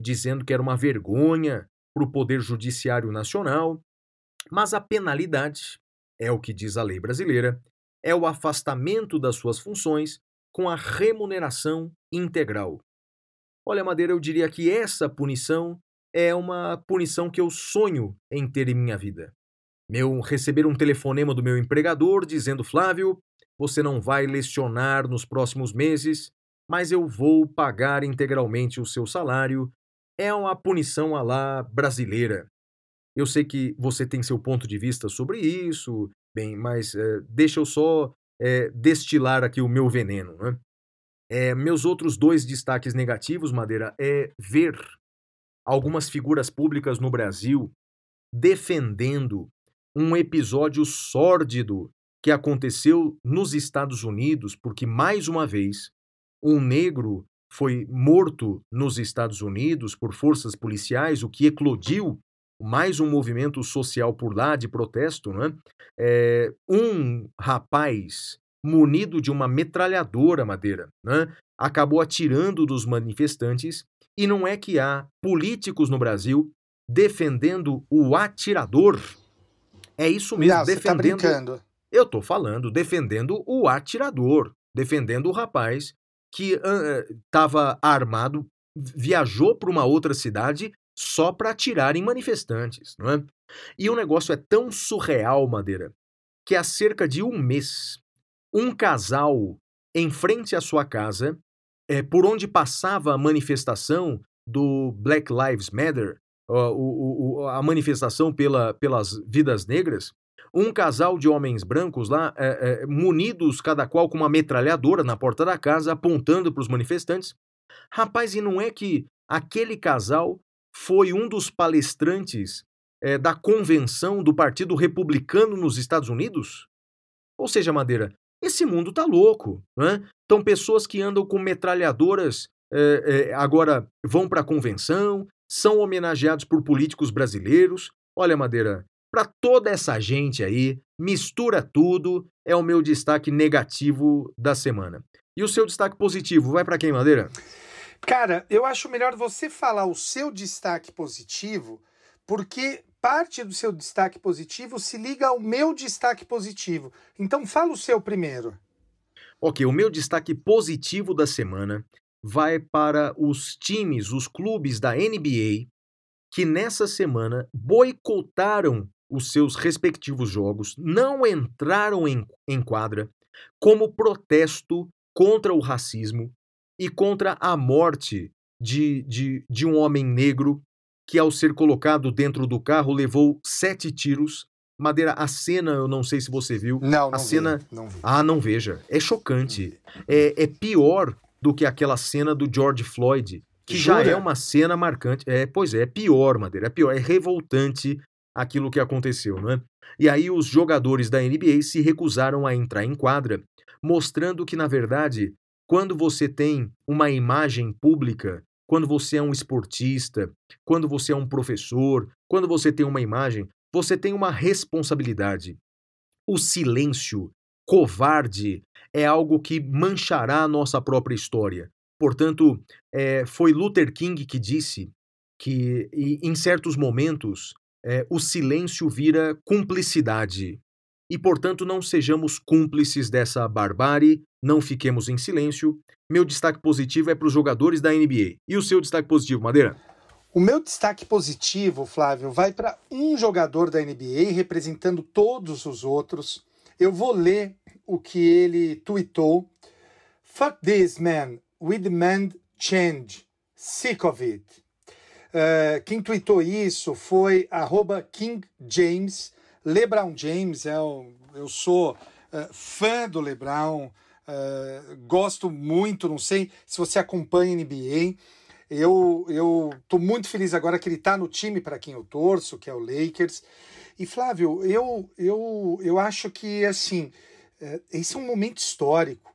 dizendo que era uma vergonha para o Poder Judiciário Nacional. Mas a penalidade, é o que diz a lei brasileira, é o afastamento das suas funções com a remuneração integral. Olha, Madeira, eu diria que essa punição é uma punição que eu sonho em ter em minha vida. Meu receber um telefonema do meu empregador dizendo: Flávio, você não vai lecionar nos próximos meses, mas eu vou pagar integralmente o seu salário. É uma punição à la brasileira. Eu sei que você tem seu ponto de vista sobre isso, bem, mas é, deixa eu só é, destilar aqui o meu veneno. Né? É, meus outros dois destaques negativos, Madeira, é ver algumas figuras públicas no Brasil defendendo um episódio sórdido que aconteceu nos Estados Unidos, porque, mais uma vez, um negro foi morto nos Estados Unidos por forças policiais, o que eclodiu mais um movimento social por lá de protesto. Né? É, um rapaz munido de uma metralhadora madeira, né? acabou atirando dos manifestantes e não é que há políticos no Brasil defendendo o atirador. É isso mesmo, Não, defendendo. Você tá brincando. Eu tô falando, defendendo o atirador, defendendo o rapaz que estava uh, armado, viajou para uma outra cidade só para atirar em manifestantes, não é? E o negócio é tão surreal, Madeira, que há cerca de um mês, um casal em frente à sua casa é, por onde passava a manifestação do Black Lives Matter, uh, o, o, a manifestação pela, pelas vidas negras, um casal de homens brancos lá, é, é, munidos cada qual com uma metralhadora na porta da casa, apontando para os manifestantes. Rapaz, e não é que aquele casal foi um dos palestrantes é, da convenção do Partido Republicano nos Estados Unidos? Ou seja, Madeira, esse mundo tá louco, né? Então, pessoas que andam com metralhadoras é, é, agora vão para a convenção, são homenageados por políticos brasileiros. Olha, Madeira, para toda essa gente aí, mistura tudo, é o meu destaque negativo da semana. E o seu destaque positivo vai para quem, Madeira? Cara, eu acho melhor você falar o seu destaque positivo, porque parte do seu destaque positivo se liga ao meu destaque positivo. Então fala o seu primeiro. Ok, o meu destaque positivo da semana vai para os times, os clubes da NBA que nessa semana boicotaram os seus respectivos jogos, não entraram em, em quadra como protesto contra o racismo e contra a morte de, de, de um homem negro que, ao ser colocado dentro do carro, levou sete tiros. Madeira, a cena, eu não sei se você viu. Não, a não cena. Vi, não vi. Ah, não veja. É chocante. É, é pior do que aquela cena do George Floyd, que Jura? já é uma cena marcante. É, pois é, é pior, Madeira. É pior. É revoltante aquilo que aconteceu, não é? E aí os jogadores da NBA se recusaram a entrar em quadra, mostrando que, na verdade, quando você tem uma imagem pública quando você é um esportista, quando você é um professor, quando você tem uma imagem, você tem uma responsabilidade. O silêncio covarde é algo que manchará a nossa própria história. Portanto, é, foi Luther King que disse que, em certos momentos, é, o silêncio vira cumplicidade. E, portanto, não sejamos cúmplices dessa barbárie, não fiquemos em silêncio. Meu destaque positivo é para os jogadores da NBA. E o seu destaque positivo, Madeira? O meu destaque positivo, Flávio, vai para um jogador da NBA representando todos os outros. Eu vou ler o que ele tweetou. Fuck this, man. We demand change. Sick of it. Uh, quem tweetou isso foi King James. LeBron James, é um, eu sou uh, fã do LeBron, uh, gosto muito, não sei se você acompanha NBA. Eu eu tô muito feliz agora que ele está no time para quem eu torço, que é o Lakers. E Flávio, eu, eu, eu acho que assim, é, esse é um momento histórico.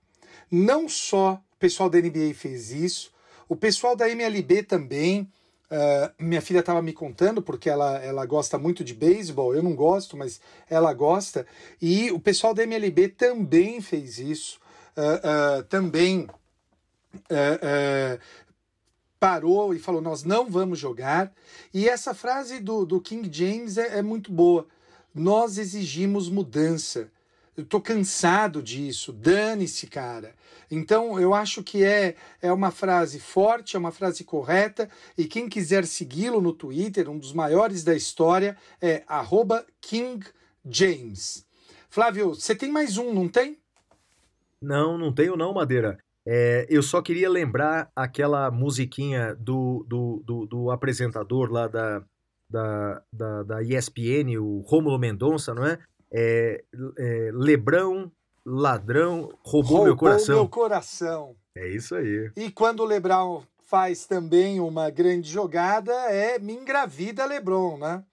Não só o pessoal da NBA fez isso, o pessoal da MLB também. Uh, minha filha estava me contando, porque ela, ela gosta muito de beisebol, eu não gosto, mas ela gosta. E o pessoal da MLB também fez isso, uh, uh, também parou e falou: Nós não vamos jogar. E essa frase do, do King James é, é muito boa. Nós exigimos mudança. Eu tô cansado disso. Dane-se, cara. Então, eu acho que é, é uma frase forte, é uma frase correta. E quem quiser segui-lo no Twitter, um dos maiores da história, é KingJames. Flávio, você tem mais um, não tem? Não, não tenho não, Madeira. É, eu só queria lembrar aquela musiquinha do, do, do, do apresentador lá da, da, da, da, ESPN, o Rômulo Mendonça, não é? é, é Lebrão, ladrão, roubou, roubou meu coração. meu coração. É isso aí. E quando o Lebrão faz também uma grande jogada, é me engravida Lebron, né?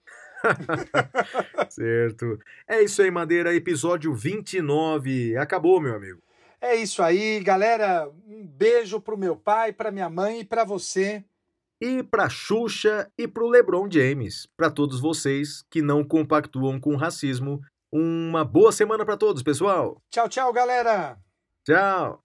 certo. É isso aí, Madeira. Episódio 29. Acabou, meu amigo. É isso aí, galera. Um beijo pro meu pai, pra minha mãe e pra você. E pra Xuxa e pro LeBron James. Para todos vocês que não compactuam com o racismo. Uma boa semana para todos, pessoal. Tchau, tchau, galera. Tchau.